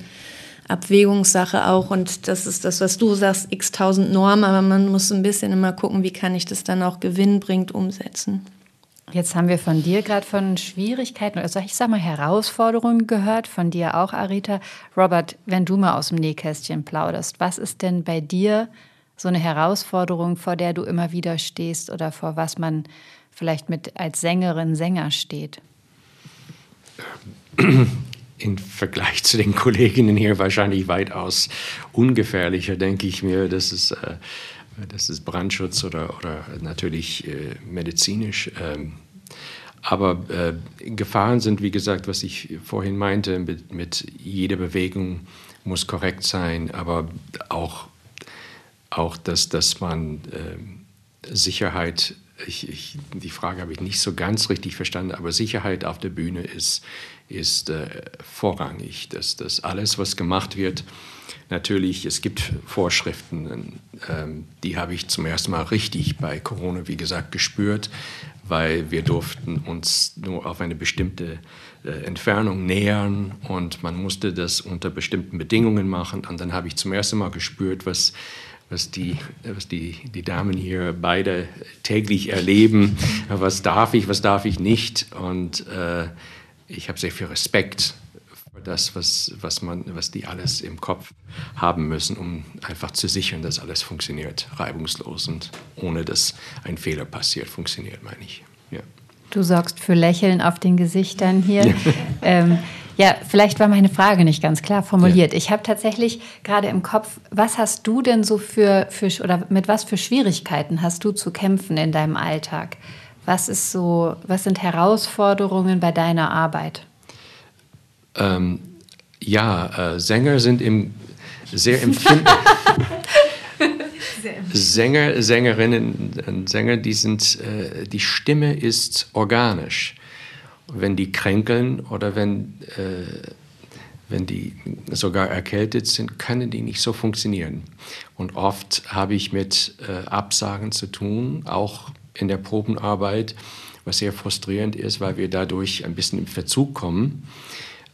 Abwägungssache auch und das ist das, was du sagst, x tausend Normen, aber man muss ein bisschen immer gucken, wie kann ich das dann auch gewinnbringend umsetzen. Jetzt haben wir von dir gerade von Schwierigkeiten oder ich sag mal Herausforderungen gehört, von dir auch, Arita. Robert, wenn du mal aus dem Nähkästchen plauderst, was ist denn bei dir so eine Herausforderung, vor der du immer wieder stehst oder vor was man vielleicht mit als Sängerin, Sänger steht? im Vergleich zu den Kolleginnen hier wahrscheinlich weitaus ungefährlicher, denke ich mir. Das ist, äh, das ist Brandschutz oder, oder natürlich äh, medizinisch. Ähm, aber äh, Gefahren sind, wie gesagt, was ich vorhin meinte, mit, mit jeder Bewegung muss korrekt sein, aber auch, auch dass, dass man äh, Sicherheit, ich, ich, die Frage habe ich nicht so ganz richtig verstanden, aber Sicherheit auf der Bühne ist, ist äh, vorrangig, dass, dass alles, was gemacht wird, natürlich, es gibt Vorschriften, ähm, die habe ich zum ersten Mal richtig bei Corona, wie gesagt, gespürt, weil wir durften uns nur auf eine bestimmte äh, Entfernung nähern und man musste das unter bestimmten Bedingungen machen. Und dann habe ich zum ersten Mal gespürt, was, was, die, was die, die Damen hier beide täglich erleben. Was darf ich, was darf ich nicht? Und äh, ich habe sehr viel Respekt das, was, was, man, was die alles im Kopf haben müssen, um einfach zu sichern, dass alles funktioniert, reibungslos und ohne dass ein Fehler passiert, funktioniert, meine ich. Ja. Du sorgst für Lächeln auf den Gesichtern hier. ähm, ja, vielleicht war meine Frage nicht ganz klar formuliert. Ja. Ich habe tatsächlich gerade im Kopf, was hast du denn so für, für oder mit was für Schwierigkeiten hast du zu kämpfen in deinem Alltag? Was ist so, was sind Herausforderungen bei deiner Arbeit? Ähm, ja, äh, Sänger sind im, sehr empfindlich. Sänger, Sängerinnen und Sänger, die sind, äh, die Stimme ist organisch. Wenn die kränkeln oder wenn, äh, wenn die sogar erkältet sind, können die nicht so funktionieren. Und oft habe ich mit äh, Absagen zu tun, auch in der Probenarbeit, was sehr frustrierend ist, weil wir dadurch ein bisschen im Verzug kommen.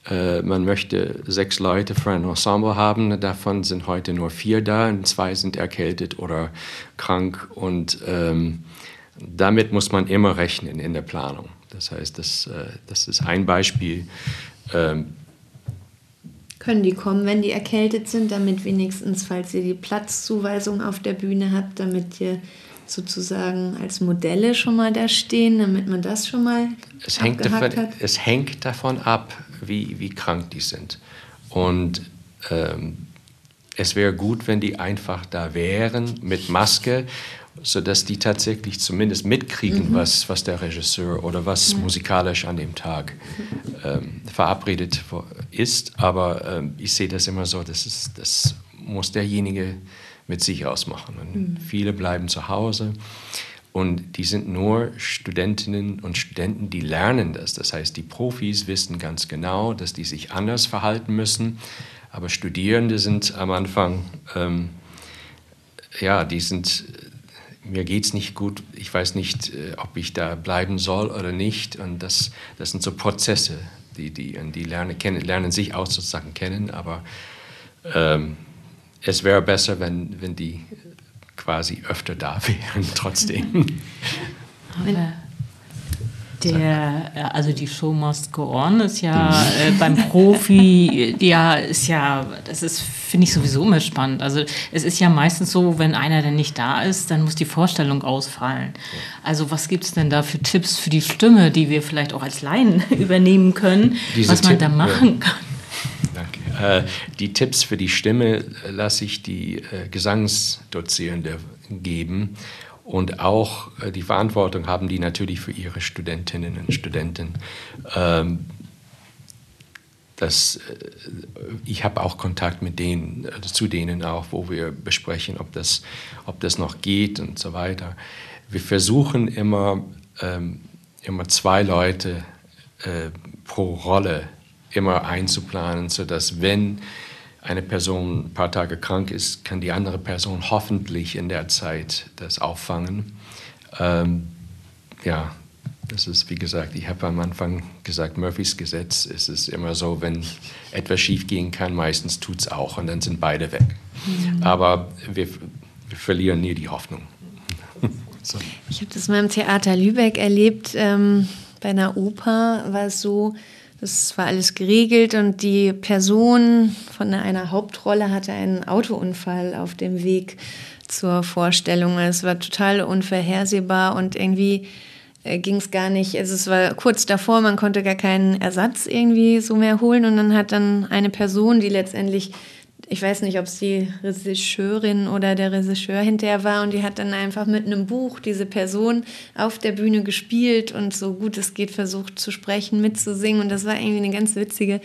Äh, man möchte sechs Leute für ein Ensemble haben, davon sind heute nur vier da und zwei sind erkältet oder krank und ähm, damit muss man immer rechnen in der Planung. Das heißt, das, äh, das ist ein Beispiel. Ähm, können die kommen, wenn die erkältet sind, damit wenigstens, falls ihr die Platzzuweisung auf der Bühne habt, damit ihr sozusagen als Modelle schon mal da stehen, damit man das schon mal es hängt davon, hat? Es hängt davon ab, wie, wie krank die sind. Und ähm, es wäre gut, wenn die einfach da wären mit Maske, sodass die tatsächlich zumindest mitkriegen, mhm. was, was der Regisseur oder was mhm. musikalisch an dem Tag ähm, verabredet ist. Aber ähm, ich sehe das immer so, das, ist, das muss derjenige mit sich ausmachen. Und mhm. viele bleiben zu Hause. Und die sind nur Studentinnen und Studenten, die lernen das. Das heißt, die Profis wissen ganz genau, dass die sich anders verhalten müssen. Aber Studierende sind am Anfang, ähm, ja, die sind, mir geht es nicht gut, ich weiß nicht, äh, ob ich da bleiben soll oder nicht. Und das, das sind so Prozesse, die, die, die lernen, kennen, lernen sich auch sozusagen kennen. Aber ähm, es wäre besser, wenn, wenn die quasi öfter da wären trotzdem. Aber der, äh, also die Show must go on ist ja äh, beim Profi, ja, ist ja, das ist, finde ich sowieso immer spannend. Also es ist ja meistens so, wenn einer dann nicht da ist, dann muss die Vorstellung ausfallen. Also was gibt es denn da für Tipps für die Stimme, die wir vielleicht auch als Laien übernehmen können, Diese was man Tipp, da machen ja. kann? Äh, die Tipps für die Stimme lasse ich die äh, Gesangsdozierende geben. Und auch äh, die Verantwortung haben die natürlich für ihre Studentinnen und Studenten. Ähm, das, äh, ich habe auch Kontakt mit denen, äh, zu denen auch, wo wir besprechen, ob das, ob das noch geht und so weiter. Wir versuchen immer, ähm, immer zwei Leute äh, pro Rolle immer einzuplanen, sodass wenn eine Person ein paar Tage krank ist, kann die andere Person hoffentlich in der Zeit das auffangen. Ähm, ja, das ist, wie gesagt, ich habe am Anfang gesagt, Murphys Gesetz es ist immer so, wenn etwas schief gehen kann, meistens tut es auch und dann sind beide weg. Mhm. Aber wir, wir, verlieren nie die Hoffnung. so. Ich habe das mal im Theater Lübeck erlebt. Ähm, bei einer Oper war es so, das war alles geregelt und die Person von einer Hauptrolle hatte einen Autounfall auf dem Weg zur Vorstellung. Es war total unvorhersehbar und irgendwie äh, ging es gar nicht. Also es war kurz davor, man konnte gar keinen Ersatz irgendwie so mehr holen. Und dann hat dann eine Person, die letztendlich, ich weiß nicht, ob es die Regisseurin oder der Regisseur hinterher war, und die hat dann einfach mit einem Buch diese Person auf der Bühne gespielt und so gut es geht versucht zu sprechen, mitzusingen. Und das war irgendwie eine ganz witzige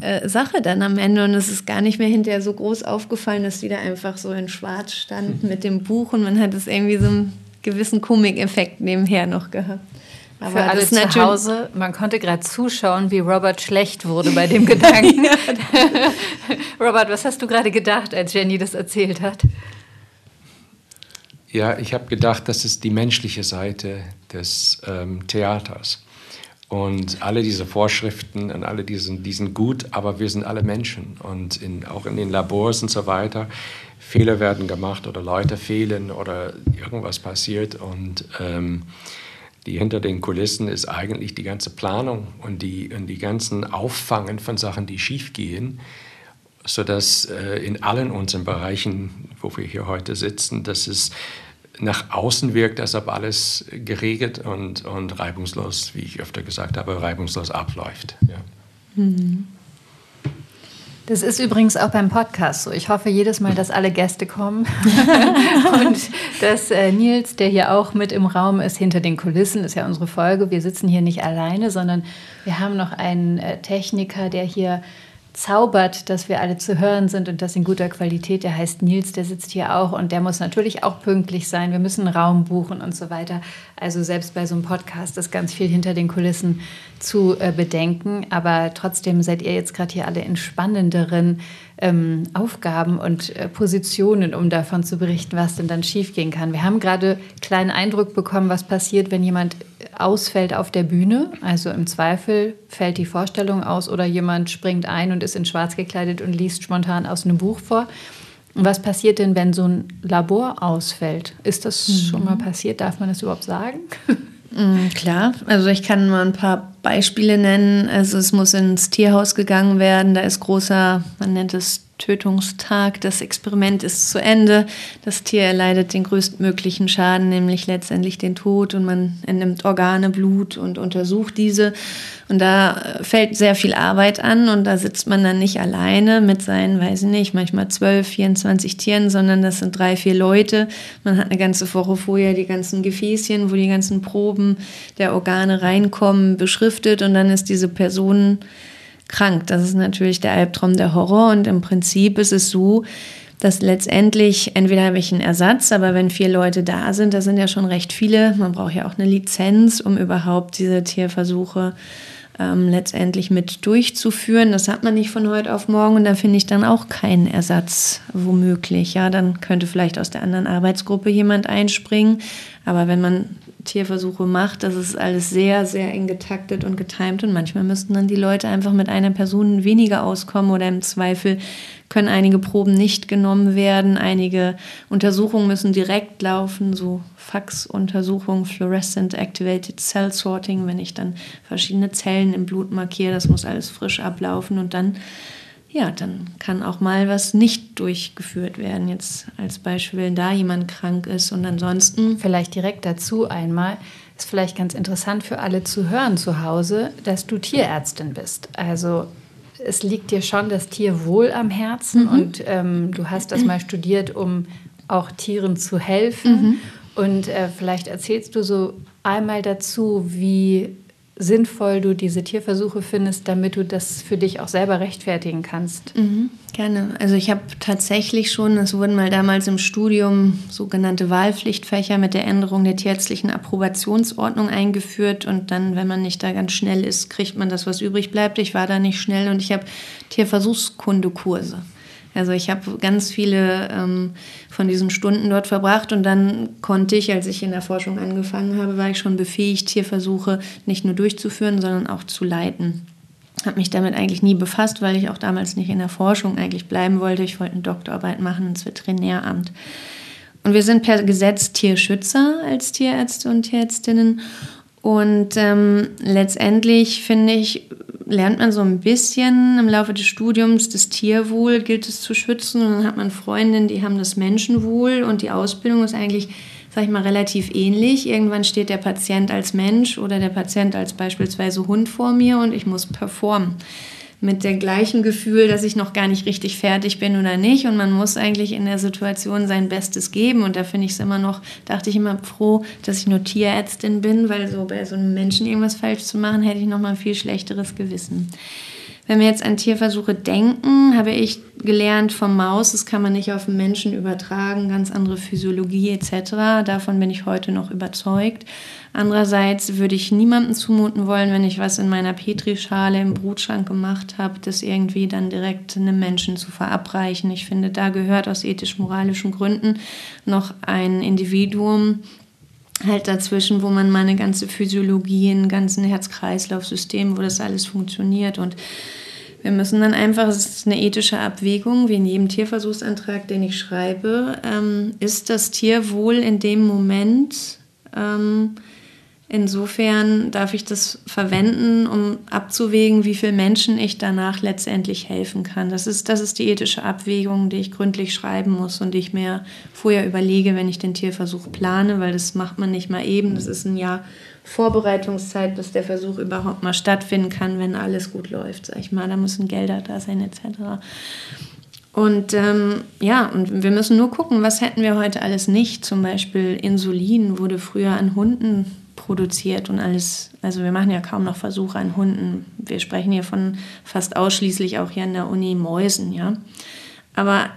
äh, Sache dann am Ende. Und es ist gar nicht mehr hinterher so groß aufgefallen, dass die da einfach so in Schwarz stand mit dem Buch und man hat es irgendwie so ein gewissen Komikeffekt nebenher noch gehabt. Aber Für alle zu Hause, man konnte gerade zuschauen, wie Robert schlecht wurde bei dem Gedanken. Robert, was hast du gerade gedacht, als Jenny das erzählt hat? Ja, ich habe gedacht, das ist die menschliche Seite des ähm, Theaters. Und alle diese Vorschriften und alle diesen, die sind gut, aber wir sind alle Menschen. Und in, auch in den Labors und so weiter Fehler werden gemacht oder Leute fehlen oder irgendwas passiert. Und ähm, die hinter den Kulissen ist eigentlich die ganze Planung und die, und die ganzen Auffangen von Sachen, die schiefgehen, sodass äh, in allen unseren Bereichen, wo wir hier heute sitzen, dass es nach außen wirkt, als ob alles geregelt und, und reibungslos, wie ich öfter gesagt habe, reibungslos abläuft. Ja. Mhm. Das ist übrigens auch beim Podcast so. Ich hoffe jedes Mal, dass alle Gäste kommen und dass äh, Nils, der hier auch mit im Raum ist, hinter den Kulissen, ist ja unsere Folge. Wir sitzen hier nicht alleine, sondern wir haben noch einen äh, Techniker, der hier zaubert, dass wir alle zu hören sind und das in guter Qualität. Der heißt Nils, der sitzt hier auch und der muss natürlich auch pünktlich sein. Wir müssen Raum buchen und so weiter. Also selbst bei so einem Podcast ist ganz viel hinter den Kulissen zu äh, bedenken. Aber trotzdem seid ihr jetzt gerade hier alle in spannenderen ähm, Aufgaben und äh, Positionen, um davon zu berichten, was denn dann schiefgehen kann. Wir haben gerade kleinen Eindruck bekommen, was passiert, wenn jemand ausfällt auf der Bühne. Also im Zweifel fällt die Vorstellung aus oder jemand springt ein und ist in Schwarz gekleidet und liest spontan aus einem Buch vor. Was passiert denn, wenn so ein Labor ausfällt? Ist das mhm. schon mal passiert? Darf man das überhaupt sagen? Mm, klar, also ich kann mal ein paar Beispiele nennen. Also es muss ins Tierhaus gegangen werden, da ist großer, man nennt es Tötungstag. Das Experiment ist zu Ende. Das Tier erleidet den größtmöglichen Schaden, nämlich letztendlich den Tod. Und man entnimmt Organe, Blut und untersucht diese. Und da fällt sehr viel Arbeit an. Und da sitzt man dann nicht alleine mit seinen, weiß ich nicht, manchmal 12, 24 Tieren, sondern das sind drei, vier Leute. Man hat eine ganze Woche vorher die ganzen Gefäßchen, wo die ganzen Proben der Organe reinkommen, beschriftet. Und dann ist diese Person krank. Das ist natürlich der Albtraum der Horror und im Prinzip ist es so, dass letztendlich entweder habe ich einen Ersatz, aber wenn vier Leute da sind, das sind ja schon recht viele, man braucht ja auch eine Lizenz, um überhaupt diese Tierversuche ähm, letztendlich mit durchzuführen. Das hat man nicht von heute auf morgen und da finde ich dann auch keinen Ersatz womöglich. Ja, dann könnte vielleicht aus der anderen Arbeitsgruppe jemand einspringen, aber wenn man Tierversuche macht, das ist alles sehr, sehr eng getaktet und getimt. Und manchmal müssten dann die Leute einfach mit einer Person weniger auskommen oder im Zweifel können einige Proben nicht genommen werden, einige Untersuchungen müssen direkt laufen, so Faxuntersuchungen, Fluorescent Activated Cell Sorting, wenn ich dann verschiedene Zellen im Blut markiere, das muss alles frisch ablaufen. Und dann ja, dann kann auch mal was nicht durchgeführt werden. Jetzt als Beispiel, wenn da jemand krank ist und ansonsten. Vielleicht direkt dazu einmal, ist vielleicht ganz interessant für alle zu hören zu Hause, dass du Tierärztin bist. Also es liegt dir schon das Tierwohl am Herzen mhm. und ähm, du hast das mal studiert, um auch Tieren zu helfen. Mhm. Und äh, vielleicht erzählst du so einmal dazu, wie sinnvoll du diese Tierversuche findest, damit du das für dich auch selber rechtfertigen kannst. Mhm, gerne. Also ich habe tatsächlich schon, es wurden mal damals im Studium sogenannte Wahlpflichtfächer mit der Änderung der tierärztlichen Approbationsordnung eingeführt und dann, wenn man nicht da ganz schnell ist, kriegt man das, was übrig bleibt. Ich war da nicht schnell und ich habe Tierversuchskundekurse. Also ich habe ganz viele ähm, von diesen Stunden dort verbracht und dann konnte ich, als ich in der Forschung angefangen habe, war ich schon befähigt, Tierversuche nicht nur durchzuführen, sondern auch zu leiten. Habe mich damit eigentlich nie befasst, weil ich auch damals nicht in der Forschung eigentlich bleiben wollte. Ich wollte eine Doktorarbeit machen ins Veterinäramt. Und wir sind per Gesetz Tierschützer als Tierärzte und Tierärztinnen. Und ähm, letztendlich finde ich, lernt man so ein bisschen im Laufe des Studiums das Tierwohl gilt es zu schützen. Und dann hat man Freundinnen, die haben das Menschenwohl und die Ausbildung ist eigentlich sag ich mal, relativ ähnlich. Irgendwann steht der Patient als Mensch oder der Patient als beispielsweise Hund vor mir und ich muss performen mit dem gleichen Gefühl, dass ich noch gar nicht richtig fertig bin oder nicht. Und man muss eigentlich in der Situation sein Bestes geben. Und da finde ich es immer noch, dachte ich immer froh, dass ich nur Tierärztin bin, weil so bei so einem Menschen irgendwas falsch zu machen, hätte ich noch mal ein viel schlechteres Gewissen. Wenn wir jetzt an Tierversuche denken, habe ich gelernt vom Maus, das kann man nicht auf den Menschen übertragen, ganz andere Physiologie etc. Davon bin ich heute noch überzeugt. Andererseits würde ich niemandem zumuten wollen, wenn ich was in meiner Petrischale im Brutschrank gemacht habe, das irgendwie dann direkt einem Menschen zu verabreichen. Ich finde, da gehört aus ethisch-moralischen Gründen noch ein Individuum halt dazwischen, wo man meine ganze Physiologie, ein ganzen Herz-Kreislauf-System, wo das alles funktioniert. Und wir müssen dann einfach, es ist eine ethische Abwägung, wie in jedem Tierversuchsantrag, den ich schreibe, ähm, ist das Tier wohl in dem Moment, ähm, insofern darf ich das verwenden, um abzuwägen, wie vielen Menschen ich danach letztendlich helfen kann. Das ist, das ist die ethische Abwägung, die ich gründlich schreiben muss und die ich mir vorher überlege, wenn ich den Tierversuch plane, weil das macht man nicht mal eben, das ist ein Jahr Vorbereitungszeit, bis der Versuch überhaupt mal stattfinden kann, wenn alles gut läuft, sag ich mal. Da müssen Gelder da sein, etc. Und ähm, ja, und wir müssen nur gucken, was hätten wir heute alles nicht. Zum Beispiel Insulin wurde früher an Hunden produziert und alles. Also wir machen ja kaum noch Versuche an Hunden. Wir sprechen hier von fast ausschließlich auch hier an der Uni Mäusen, ja. Aber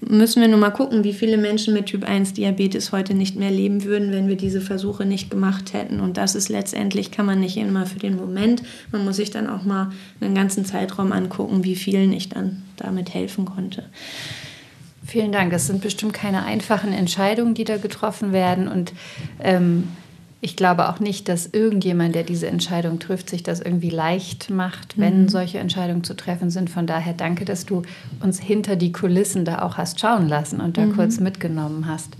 müssen wir nur mal gucken, wie viele Menschen mit Typ 1 Diabetes heute nicht mehr leben würden, wenn wir diese Versuche nicht gemacht hätten. Und das ist letztendlich, kann man nicht immer für den Moment, man muss sich dann auch mal einen ganzen Zeitraum angucken, wie vielen ich dann damit helfen konnte. Vielen Dank. Es sind bestimmt keine einfachen Entscheidungen, die da getroffen werden. Und ähm, ich glaube auch nicht, dass irgendjemand, der diese Entscheidung trifft, sich das irgendwie leicht macht, wenn mhm. solche Entscheidungen zu treffen sind. Von daher danke, dass du uns hinter die Kulissen da auch hast schauen lassen und da mhm. kurz mitgenommen hast.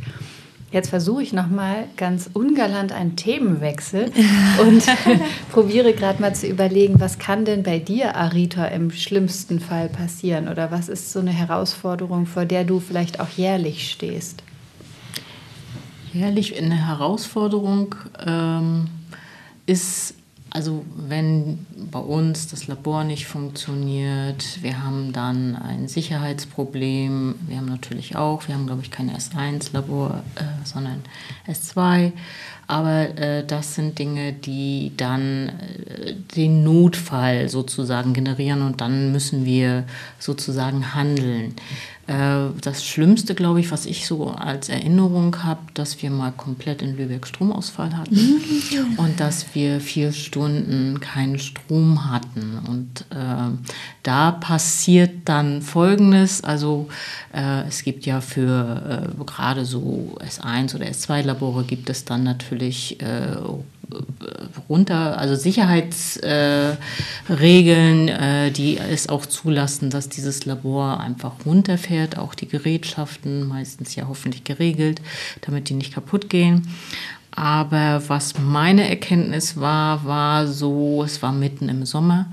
Jetzt versuche ich noch mal ganz ungalant einen Themenwechsel und probiere gerade mal zu überlegen, was kann denn bei dir, Arita, im schlimmsten Fall passieren? Oder was ist so eine Herausforderung, vor der du vielleicht auch jährlich stehst? Jährlich eine Herausforderung ähm, ist, also wenn bei uns das Labor nicht funktioniert, wir haben dann ein Sicherheitsproblem. Wir haben natürlich auch, wir haben glaube ich kein S1-Labor, äh, sondern S2. Aber äh, das sind Dinge, die dann äh, den Notfall sozusagen generieren und dann müssen wir sozusagen handeln. Äh, das Schlimmste, glaube ich, was ich so als Erinnerung habe, dass wir mal komplett in Lübeck Stromausfall hatten mhm. und dass wir vier Stunden keinen Strom hatten. Und äh, da passiert dann Folgendes. Also äh, es gibt ja für äh, gerade so S1 oder S2-Labore gibt es dann natürlich äh, runter, also Sicherheitsregeln, äh, die es auch zulassen, dass dieses Labor einfach runterfährt, auch die Gerätschaften, meistens ja hoffentlich geregelt, damit die nicht kaputt gehen. Aber was meine Erkenntnis war, war so, es war mitten im Sommer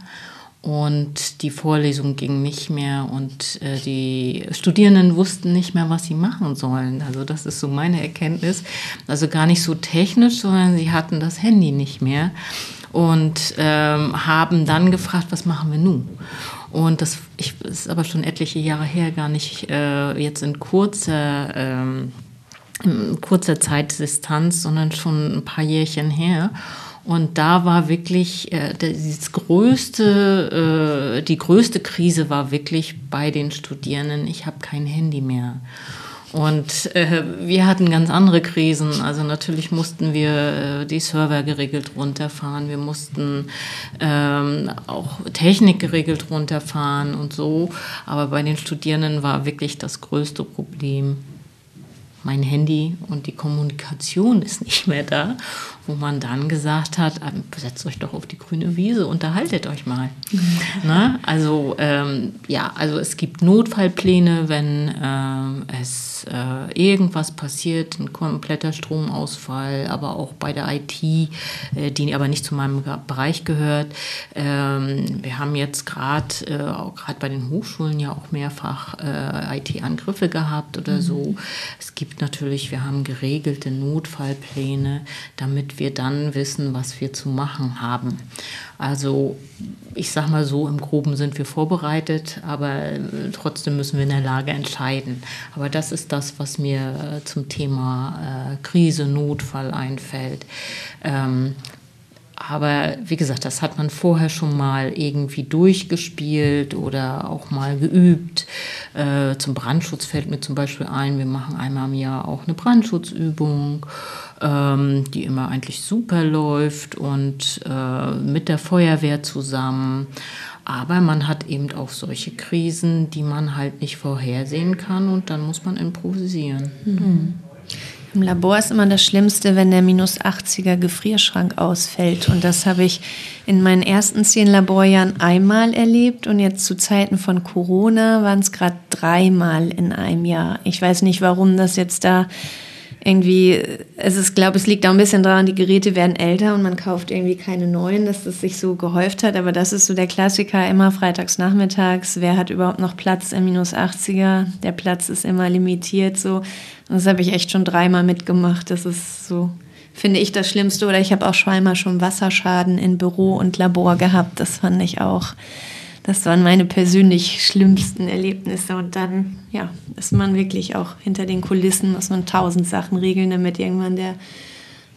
und die Vorlesung ging nicht mehr und äh, die Studierenden wussten nicht mehr, was sie machen sollen. Also das ist so meine Erkenntnis. Also gar nicht so technisch, sondern sie hatten das Handy nicht mehr und ähm, haben dann gefragt, was machen wir nun? Und das, ich, ist aber schon etliche Jahre her, gar nicht äh, jetzt in kurzer, ähm, in kurzer Zeitdistanz, sondern schon ein paar Jährchen her. Und da war wirklich äh, das größte, äh, die größte Krise war wirklich bei den Studierenden. Ich habe kein Handy mehr. Und äh, wir hatten ganz andere Krisen. Also natürlich mussten wir äh, die Server geregelt runterfahren. Wir mussten ähm, auch Technik geregelt runterfahren und so. Aber bei den Studierenden war wirklich das größte Problem mein Handy und die Kommunikation ist nicht mehr da wo man dann gesagt hat, ähm, setzt euch doch auf die grüne Wiese, unterhaltet euch mal. Ne? Also ähm, ja, also es gibt Notfallpläne, wenn ähm, es äh, irgendwas passiert, ein kompletter Stromausfall, aber auch bei der IT, äh, die aber nicht zu meinem Bereich gehört. Ähm, wir haben jetzt gerade äh, auch gerade bei den Hochschulen ja auch mehrfach äh, IT-Angriffe gehabt oder mhm. so. Es gibt gibt natürlich, wir haben geregelte Notfallpläne, damit wir dann wissen, was wir zu machen haben. Also ich sage mal so, im groben sind wir vorbereitet, aber äh, trotzdem müssen wir in der Lage entscheiden. Aber das ist das, was mir äh, zum Thema äh, Krise, Notfall einfällt. Aber wie gesagt, das hat man vorher schon mal irgendwie durchgespielt oder auch mal geübt. Äh, zum Brandschutz fällt mir zum Beispiel ein, wir machen einmal im Jahr auch eine Brandschutzübung, ähm, die immer eigentlich super läuft und äh, mit der Feuerwehr zusammen. Aber man hat eben auch solche Krisen, die man halt nicht vorhersehen kann und dann muss man improvisieren. Mhm. Im Labor ist immer das Schlimmste, wenn der minus 80er Gefrierschrank ausfällt. Und das habe ich in meinen ersten zehn Laborjahren einmal erlebt. Und jetzt zu Zeiten von Corona waren es gerade dreimal in einem Jahr. Ich weiß nicht, warum das jetzt da irgendwie, es ist, glaube es liegt auch ein bisschen daran, die Geräte werden älter und man kauft irgendwie keine neuen, dass das sich so gehäuft hat. Aber das ist so der Klassiker, immer freitags nachmittags. Wer hat überhaupt noch Platz im minus 80er? Der Platz ist immer limitiert so. Und das habe ich echt schon dreimal mitgemacht. Das ist so, finde ich, das Schlimmste. Oder ich habe auch schon einmal schon Wasserschaden in Büro und Labor gehabt. Das fand ich auch das waren meine persönlich schlimmsten Erlebnisse. Und dann, ja, ist man wirklich auch hinter den Kulissen, muss man tausend Sachen regeln, damit irgendwann der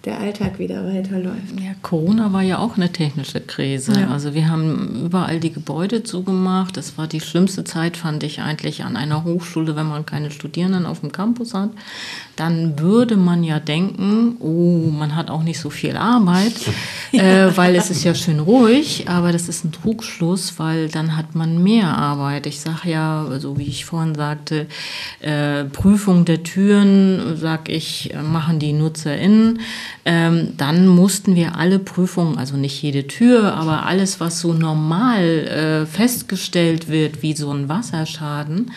der Alltag wieder weiterläuft. Ja, Corona war ja auch eine technische Krise. Ja. Also wir haben überall die Gebäude zugemacht. Das war die schlimmste Zeit, fand ich eigentlich an einer Hochschule, wenn man keine Studierenden auf dem Campus hat. Dann würde man ja denken, oh, man hat auch nicht so viel Arbeit, ja. äh, weil es ist ja schön ruhig. Aber das ist ein Trugschluss, weil dann hat man mehr Arbeit. Ich sage ja, so wie ich vorhin sagte, äh, Prüfung der Türen, sag ich, machen die NutzerInnen ähm, dann mussten wir alle Prüfungen, also nicht jede Tür, aber alles, was so normal äh, festgestellt wird, wie so ein Wasserschaden,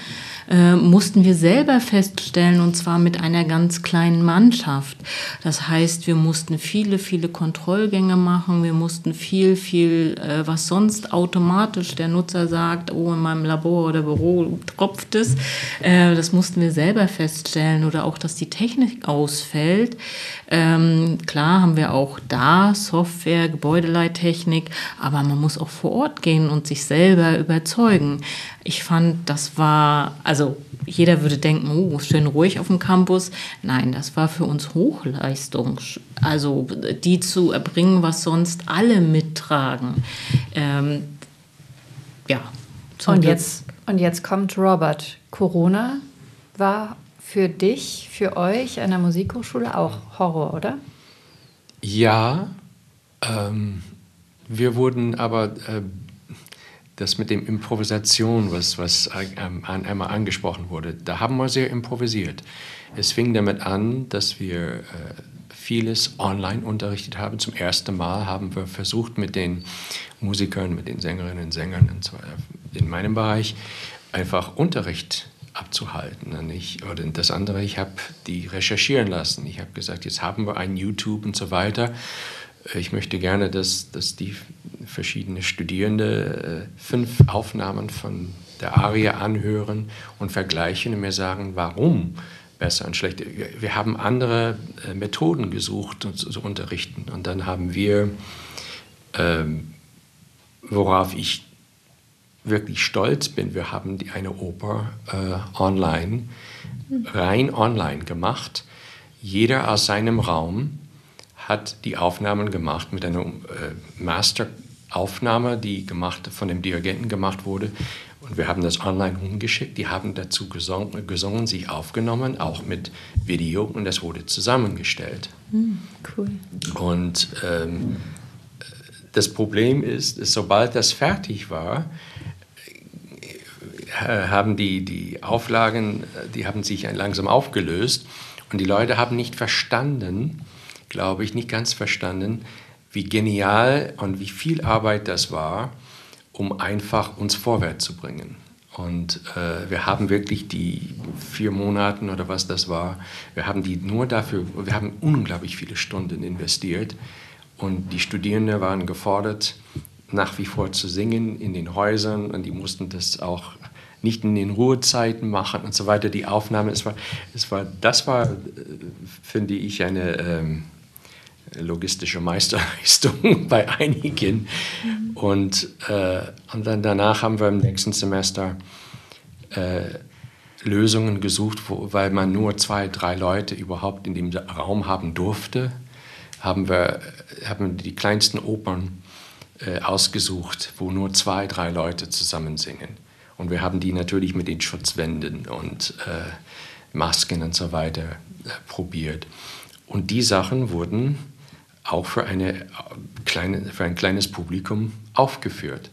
äh, mussten wir selber feststellen und zwar mit einer ganz kleinen Mannschaft. Das heißt, wir mussten viele, viele Kontrollgänge machen, wir mussten viel, viel, äh, was sonst automatisch der Nutzer sagt, oh, in meinem Labor oder Büro tropft es, äh, das mussten wir selber feststellen oder auch, dass die Technik ausfällt. Ähm, klar haben wir auch da Software, Gebäudeleittechnik, aber man muss auch vor Ort gehen und sich selber überzeugen. Ich fand, das war, also jeder würde denken, oh, schön ruhig auf dem Campus. Nein, das war für uns Hochleistung. Also die zu erbringen, was sonst alle mittragen. Ähm, ja. Und jetzt, und jetzt kommt Robert. Corona war für dich, für euch an der Musikhochschule auch Horror, oder? Ja, ähm, wir wurden aber äh, das mit dem Improvisation, was, was ähm, einmal angesprochen wurde, da haben wir sehr improvisiert. Es fing damit an, dass wir äh, vieles online unterrichtet haben. Zum ersten Mal haben wir versucht, mit den Musikern, mit den Sängerinnen und Sängern und so, in meinem Bereich einfach Unterricht abzuhalten. Und ich, oder das andere, ich habe die recherchieren lassen. Ich habe gesagt, jetzt haben wir ein YouTube und so weiter. Ich möchte gerne, dass, dass die verschiedenen Studierende äh, fünf Aufnahmen von der Aria anhören und vergleichen und mir sagen, warum besser und schlechter. Wir haben andere äh, Methoden gesucht, um zu unterrichten. Und dann haben wir, ähm, worauf ich wirklich stolz bin, wir haben eine Oper äh, online, rein online gemacht. Jeder aus seinem Raum hat die Aufnahmen gemacht mit einer äh, Masteraufnahme, die gemacht, von dem Dirigenten gemacht wurde. Und wir haben das online umgeschickt. Die haben dazu gesungen, gesungen, sich aufgenommen, auch mit Video, und das wurde zusammengestellt. Mm, cool. Und ähm, das Problem ist, sobald das fertig war, äh, haben die, die Auflagen, die haben sich langsam aufgelöst und die Leute haben nicht verstanden, glaube ich, nicht ganz verstanden, wie genial und wie viel Arbeit das war, um einfach uns vorwärts zu bringen. Und äh, wir haben wirklich die vier Monate oder was das war, wir haben die nur dafür, wir haben unglaublich viele Stunden investiert und die Studierenden waren gefordert, nach wie vor zu singen in den Häusern und die mussten das auch nicht in den Ruhezeiten machen und so weiter. Die Aufnahme, es war, es war, das war, äh, finde ich, eine ähm, logistische Meisterleistung bei einigen. Mhm. Und, äh, und dann danach haben wir im nächsten Semester äh, Lösungen gesucht, wo, weil man nur zwei, drei Leute überhaupt in dem Raum haben durfte, haben wir haben die kleinsten Opern äh, ausgesucht, wo nur zwei, drei Leute zusammen singen. Und wir haben die natürlich mit den Schutzwänden und äh, Masken und so weiter äh, probiert. Und die Sachen wurden auch für, eine kleine, für ein kleines Publikum aufgeführt.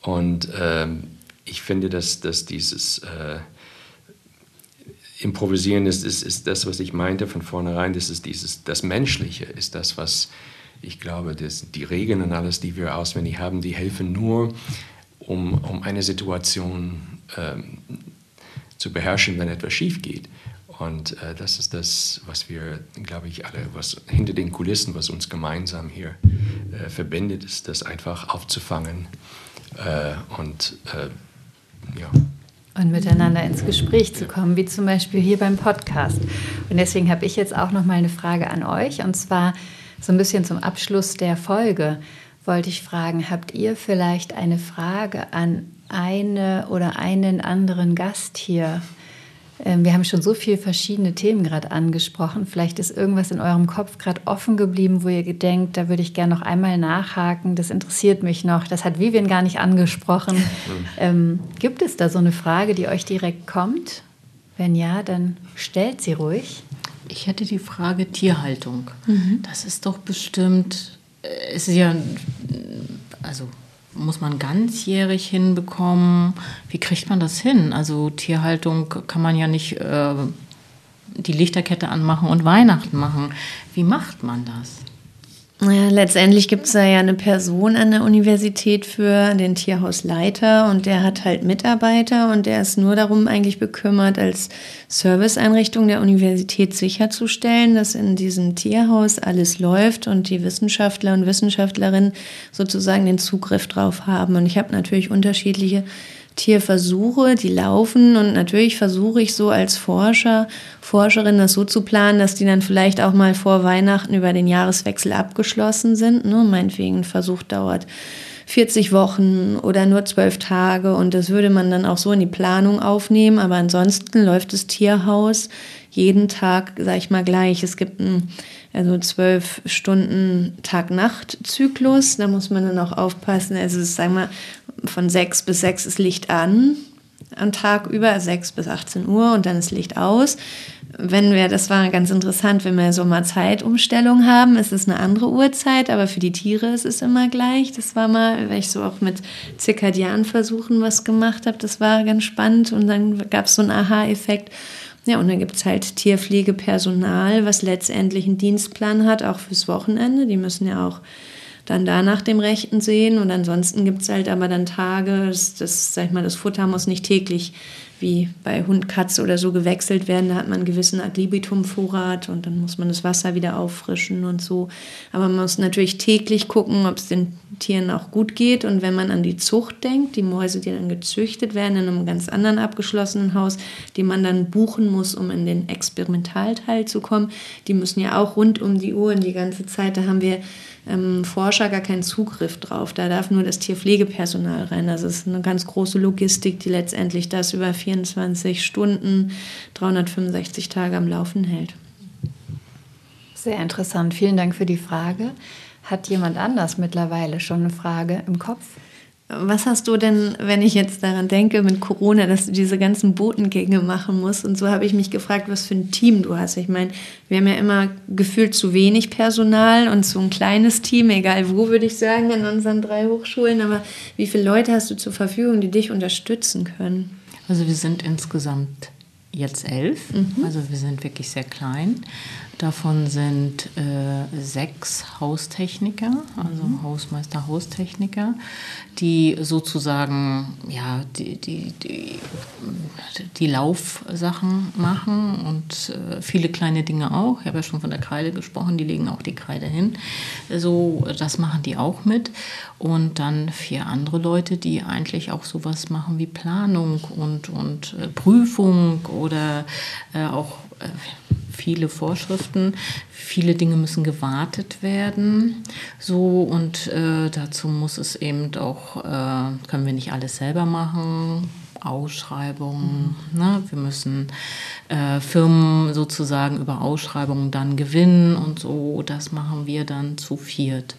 Und ähm, ich finde, dass, dass dieses äh, Improvisieren ist, ist, ist das, was ich meinte von vornherein, das ist dieses, das Menschliche, ist das, was ich glaube, das, die Regeln und alles, die wir auswendig haben, die helfen nur, um, um eine Situation ähm, zu beherrschen, wenn etwas schief geht. Und äh, das ist das, was wir, glaube ich, alle, was hinter den Kulissen, was uns gemeinsam hier äh, verbindet, ist das einfach aufzufangen äh, und äh, ja. Und miteinander ins Gespräch zu kommen, wie zum Beispiel hier beim Podcast. Und deswegen habe ich jetzt auch noch mal eine Frage an euch. Und zwar so ein bisschen zum Abschluss der Folge wollte ich fragen, habt ihr vielleicht eine Frage an eine oder einen anderen Gast hier? Ähm, wir haben schon so viele verschiedene Themen gerade angesprochen. Vielleicht ist irgendwas in eurem Kopf gerade offen geblieben, wo ihr gedenkt, da würde ich gerne noch einmal nachhaken. Das interessiert mich noch. Das hat Vivian gar nicht angesprochen. ähm, gibt es da so eine Frage, die euch direkt kommt? Wenn ja, dann stellt sie ruhig. Ich hätte die Frage Tierhaltung. Mhm. Das ist doch bestimmt, es ist ja, also muss man ganzjährig hinbekommen? Wie kriegt man das hin? Also Tierhaltung kann man ja nicht äh, die Lichterkette anmachen und Weihnachten machen. Wie macht man das? Letztendlich gibt es da ja eine Person an der Universität für den Tierhausleiter und der hat halt Mitarbeiter und der ist nur darum eigentlich bekümmert, als Serviceeinrichtung der Universität sicherzustellen, dass in diesem Tierhaus alles läuft und die Wissenschaftler und Wissenschaftlerinnen sozusagen den Zugriff drauf haben. Und ich habe natürlich unterschiedliche Tierversuche, die laufen und natürlich versuche ich so als Forscher, Forscherin das so zu planen, dass die dann vielleicht auch mal vor Weihnachten über den Jahreswechsel abgeschlossen sind. Ne? Meinetwegen ein Versuch dauert 40 Wochen oder nur 12 Tage und das würde man dann auch so in die Planung aufnehmen. Aber ansonsten läuft das Tierhaus jeden Tag, sag ich mal, gleich. Es gibt einen also zwölf Stunden Tag-Nacht-Zyklus. Da muss man dann auch aufpassen. Also es ist, sagen wir, von sechs bis sechs ist Licht an am Tag über, sechs bis 18 Uhr und dann ist Licht aus. Wenn wir, das war ganz interessant, wenn wir so mal Zeitumstellung haben, ist es eine andere Uhrzeit, aber für die Tiere ist es immer gleich. Das war mal, weil ich so auch mit Zirkadianversuchen was gemacht habe, das war ganz spannend und dann gab es so einen Aha-Effekt. Ja, und dann gibt es halt Tierpflegepersonal, was letztendlich einen Dienstplan hat, auch fürs Wochenende. Die müssen ja auch dann da nach dem Rechten sehen. Und ansonsten gibt es halt aber dann Tage, das, das, sag ich mal, das Futter muss nicht täglich wie bei Hund, Katze oder so gewechselt werden. Da hat man einen gewissen Ad libitum-Vorrat und dann muss man das Wasser wieder auffrischen und so. Aber man muss natürlich täglich gucken, ob es den Tieren auch gut geht. Und wenn man an die Zucht denkt, die Mäuse, die dann gezüchtet werden in einem ganz anderen abgeschlossenen Haus, die man dann buchen muss, um in den Experimentalteil zu kommen, die müssen ja auch rund um die Uhr und die ganze Zeit, da haben wir ähm, Forscher gar keinen Zugriff drauf. Da darf nur das Tierpflegepersonal rein. Das ist eine ganz große Logistik, die letztendlich das über 24 Stunden, 365 Tage am Laufen hält. Sehr interessant. Vielen Dank für die Frage. Hat jemand anders mittlerweile schon eine Frage im Kopf? Was hast du denn, wenn ich jetzt daran denke, mit Corona, dass du diese ganzen Botengänge machen musst? Und so habe ich mich gefragt, was für ein Team du hast. Ich meine, wir haben ja immer gefühlt zu wenig Personal und so ein kleines Team, egal wo, würde ich sagen, in unseren drei Hochschulen. Aber wie viele Leute hast du zur Verfügung, die dich unterstützen können? Also wir sind insgesamt jetzt elf, mhm. also wir sind wirklich sehr klein. Davon sind äh, sechs Haustechniker, also mhm. Hausmeister, Haustechniker, die sozusagen ja, die, die, die, die Laufsachen machen und äh, viele kleine Dinge auch. Ich habe ja schon von der Kreide gesprochen, die legen auch die Kreide hin. So, das machen die auch mit. Und dann vier andere Leute, die eigentlich auch sowas machen wie Planung und, und äh, Prüfung oder äh, auch äh, viele Vorschriften. Viele Dinge müssen gewartet werden. So und äh, dazu muss es eben auch, äh, können wir nicht alles selber machen. Ausschreibungen. Ne? Wir müssen äh, Firmen sozusagen über Ausschreibungen dann gewinnen und so. Das machen wir dann zu viert.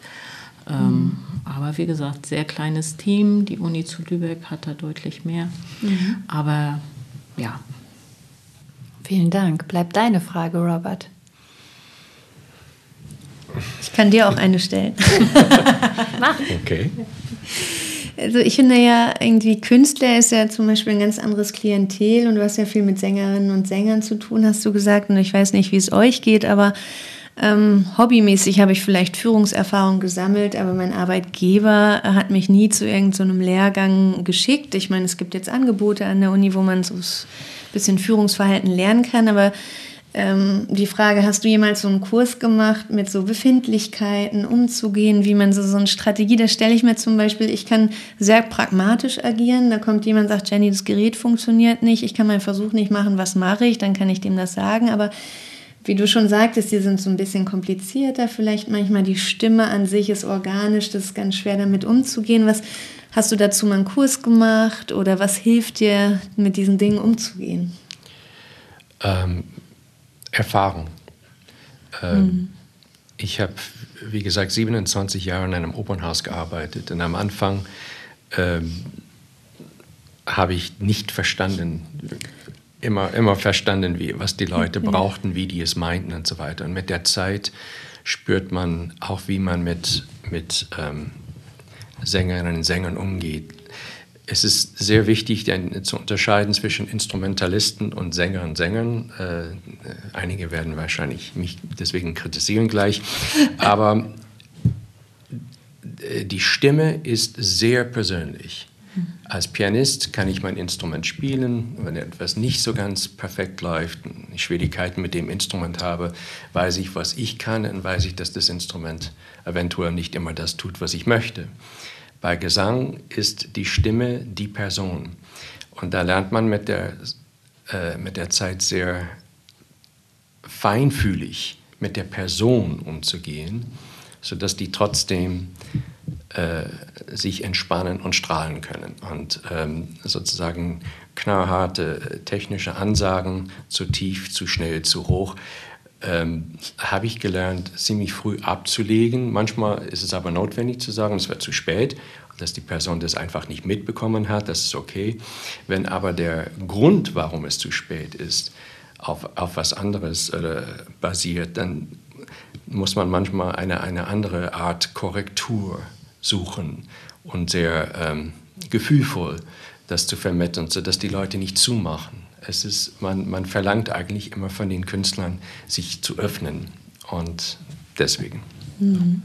Ähm, mhm. Aber wie gesagt, sehr kleines Team. Die Uni zu Lübeck hat da deutlich mehr. Mhm. Aber ja, Vielen Dank. Bleibt deine Frage, Robert. Ich kann dir auch eine stellen. Mach. Okay. Also ich finde ja irgendwie Künstler ist ja zum Beispiel ein ganz anderes Klientel und du hast ja viel mit Sängerinnen und Sängern zu tun, hast du gesagt. Und ich weiß nicht, wie es euch geht, aber ähm, hobbymäßig habe ich vielleicht Führungserfahrung gesammelt, aber mein Arbeitgeber hat mich nie zu irgendeinem so Lehrgang geschickt. Ich meine, es gibt jetzt Angebote an der Uni, wo man so bisschen Führungsverhalten lernen kann. Aber ähm, die Frage, hast du jemals so einen Kurs gemacht, mit so Befindlichkeiten umzugehen, wie man so, so eine Strategie, da stelle ich mir zum Beispiel, ich kann sehr pragmatisch agieren. Da kommt jemand, sagt, Jenny, das Gerät funktioniert nicht, ich kann meinen Versuch nicht machen, was mache ich, dann kann ich dem das sagen. Aber wie du schon sagtest, die sind so ein bisschen komplizierter, vielleicht manchmal die Stimme an sich ist organisch, das ist ganz schwer damit umzugehen. Was Hast du dazu mal einen Kurs gemacht oder was hilft dir, mit diesen Dingen umzugehen? Ähm, Erfahrung. Ähm, mhm. Ich habe, wie gesagt, 27 Jahre in einem Opernhaus gearbeitet und am Anfang ähm, habe ich nicht verstanden, immer, immer verstanden, wie, was die Leute brauchten, wie die es meinten und so weiter. Und mit der Zeit spürt man auch, wie man mit, mit ähm, Sängerinnen und Sängern umgeht. Es ist sehr wichtig zu unterscheiden zwischen Instrumentalisten und Sängerinnen und Sängern. Äh, einige werden wahrscheinlich mich deswegen kritisieren gleich. Aber äh, die Stimme ist sehr persönlich. Als Pianist kann ich mein Instrument spielen. Wenn etwas nicht so ganz perfekt läuft, Schwierigkeiten mit dem Instrument habe, weiß ich, was ich kann und weiß ich, dass das Instrument eventuell nicht immer das tut, was ich möchte. Bei Gesang ist die Stimme die Person. Und da lernt man mit der, äh, mit der Zeit sehr feinfühlig mit der Person umzugehen, sodass die trotzdem äh, sich entspannen und strahlen können. Und ähm, sozusagen knallharte technische Ansagen, zu tief, zu schnell, zu hoch, ähm, habe ich gelernt, ziemlich früh abzulegen. Manchmal ist es aber notwendig zu sagen, es wird zu spät, dass die Person das einfach nicht mitbekommen hat, das ist okay. Wenn aber der Grund, warum es zu spät ist, auf, auf was anderes äh, basiert, dann muss man manchmal eine, eine andere Art Korrektur suchen und sehr ähm, gefühlvoll das zu vermitteln, sodass die Leute nicht zumachen es ist, man, man verlangt eigentlich immer von den Künstlern, sich zu öffnen. Und deswegen. Mhm.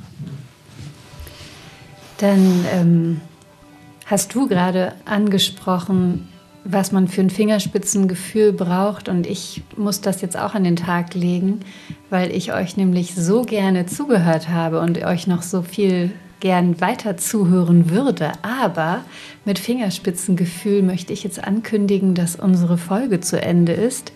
Dann ähm, hast du gerade angesprochen, was man für ein Fingerspitzengefühl braucht. Und ich muss das jetzt auch an den Tag legen, weil ich euch nämlich so gerne zugehört habe und euch noch so viel gern weiter zuhören würde. Aber mit Fingerspitzengefühl möchte ich jetzt ankündigen, dass unsere Folge zu Ende ist.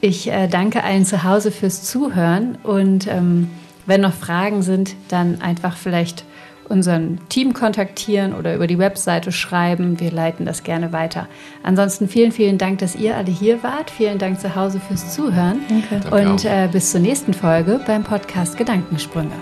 Ich äh, danke allen zu Hause fürs Zuhören und ähm, wenn noch Fragen sind, dann einfach vielleicht unseren Team kontaktieren oder über die Webseite schreiben. Wir leiten das gerne weiter. Ansonsten vielen, vielen Dank, dass ihr alle hier wart. Vielen Dank zu Hause fürs Zuhören. Danke. Und äh, bis zur nächsten Folge beim Podcast Gedankensprünge.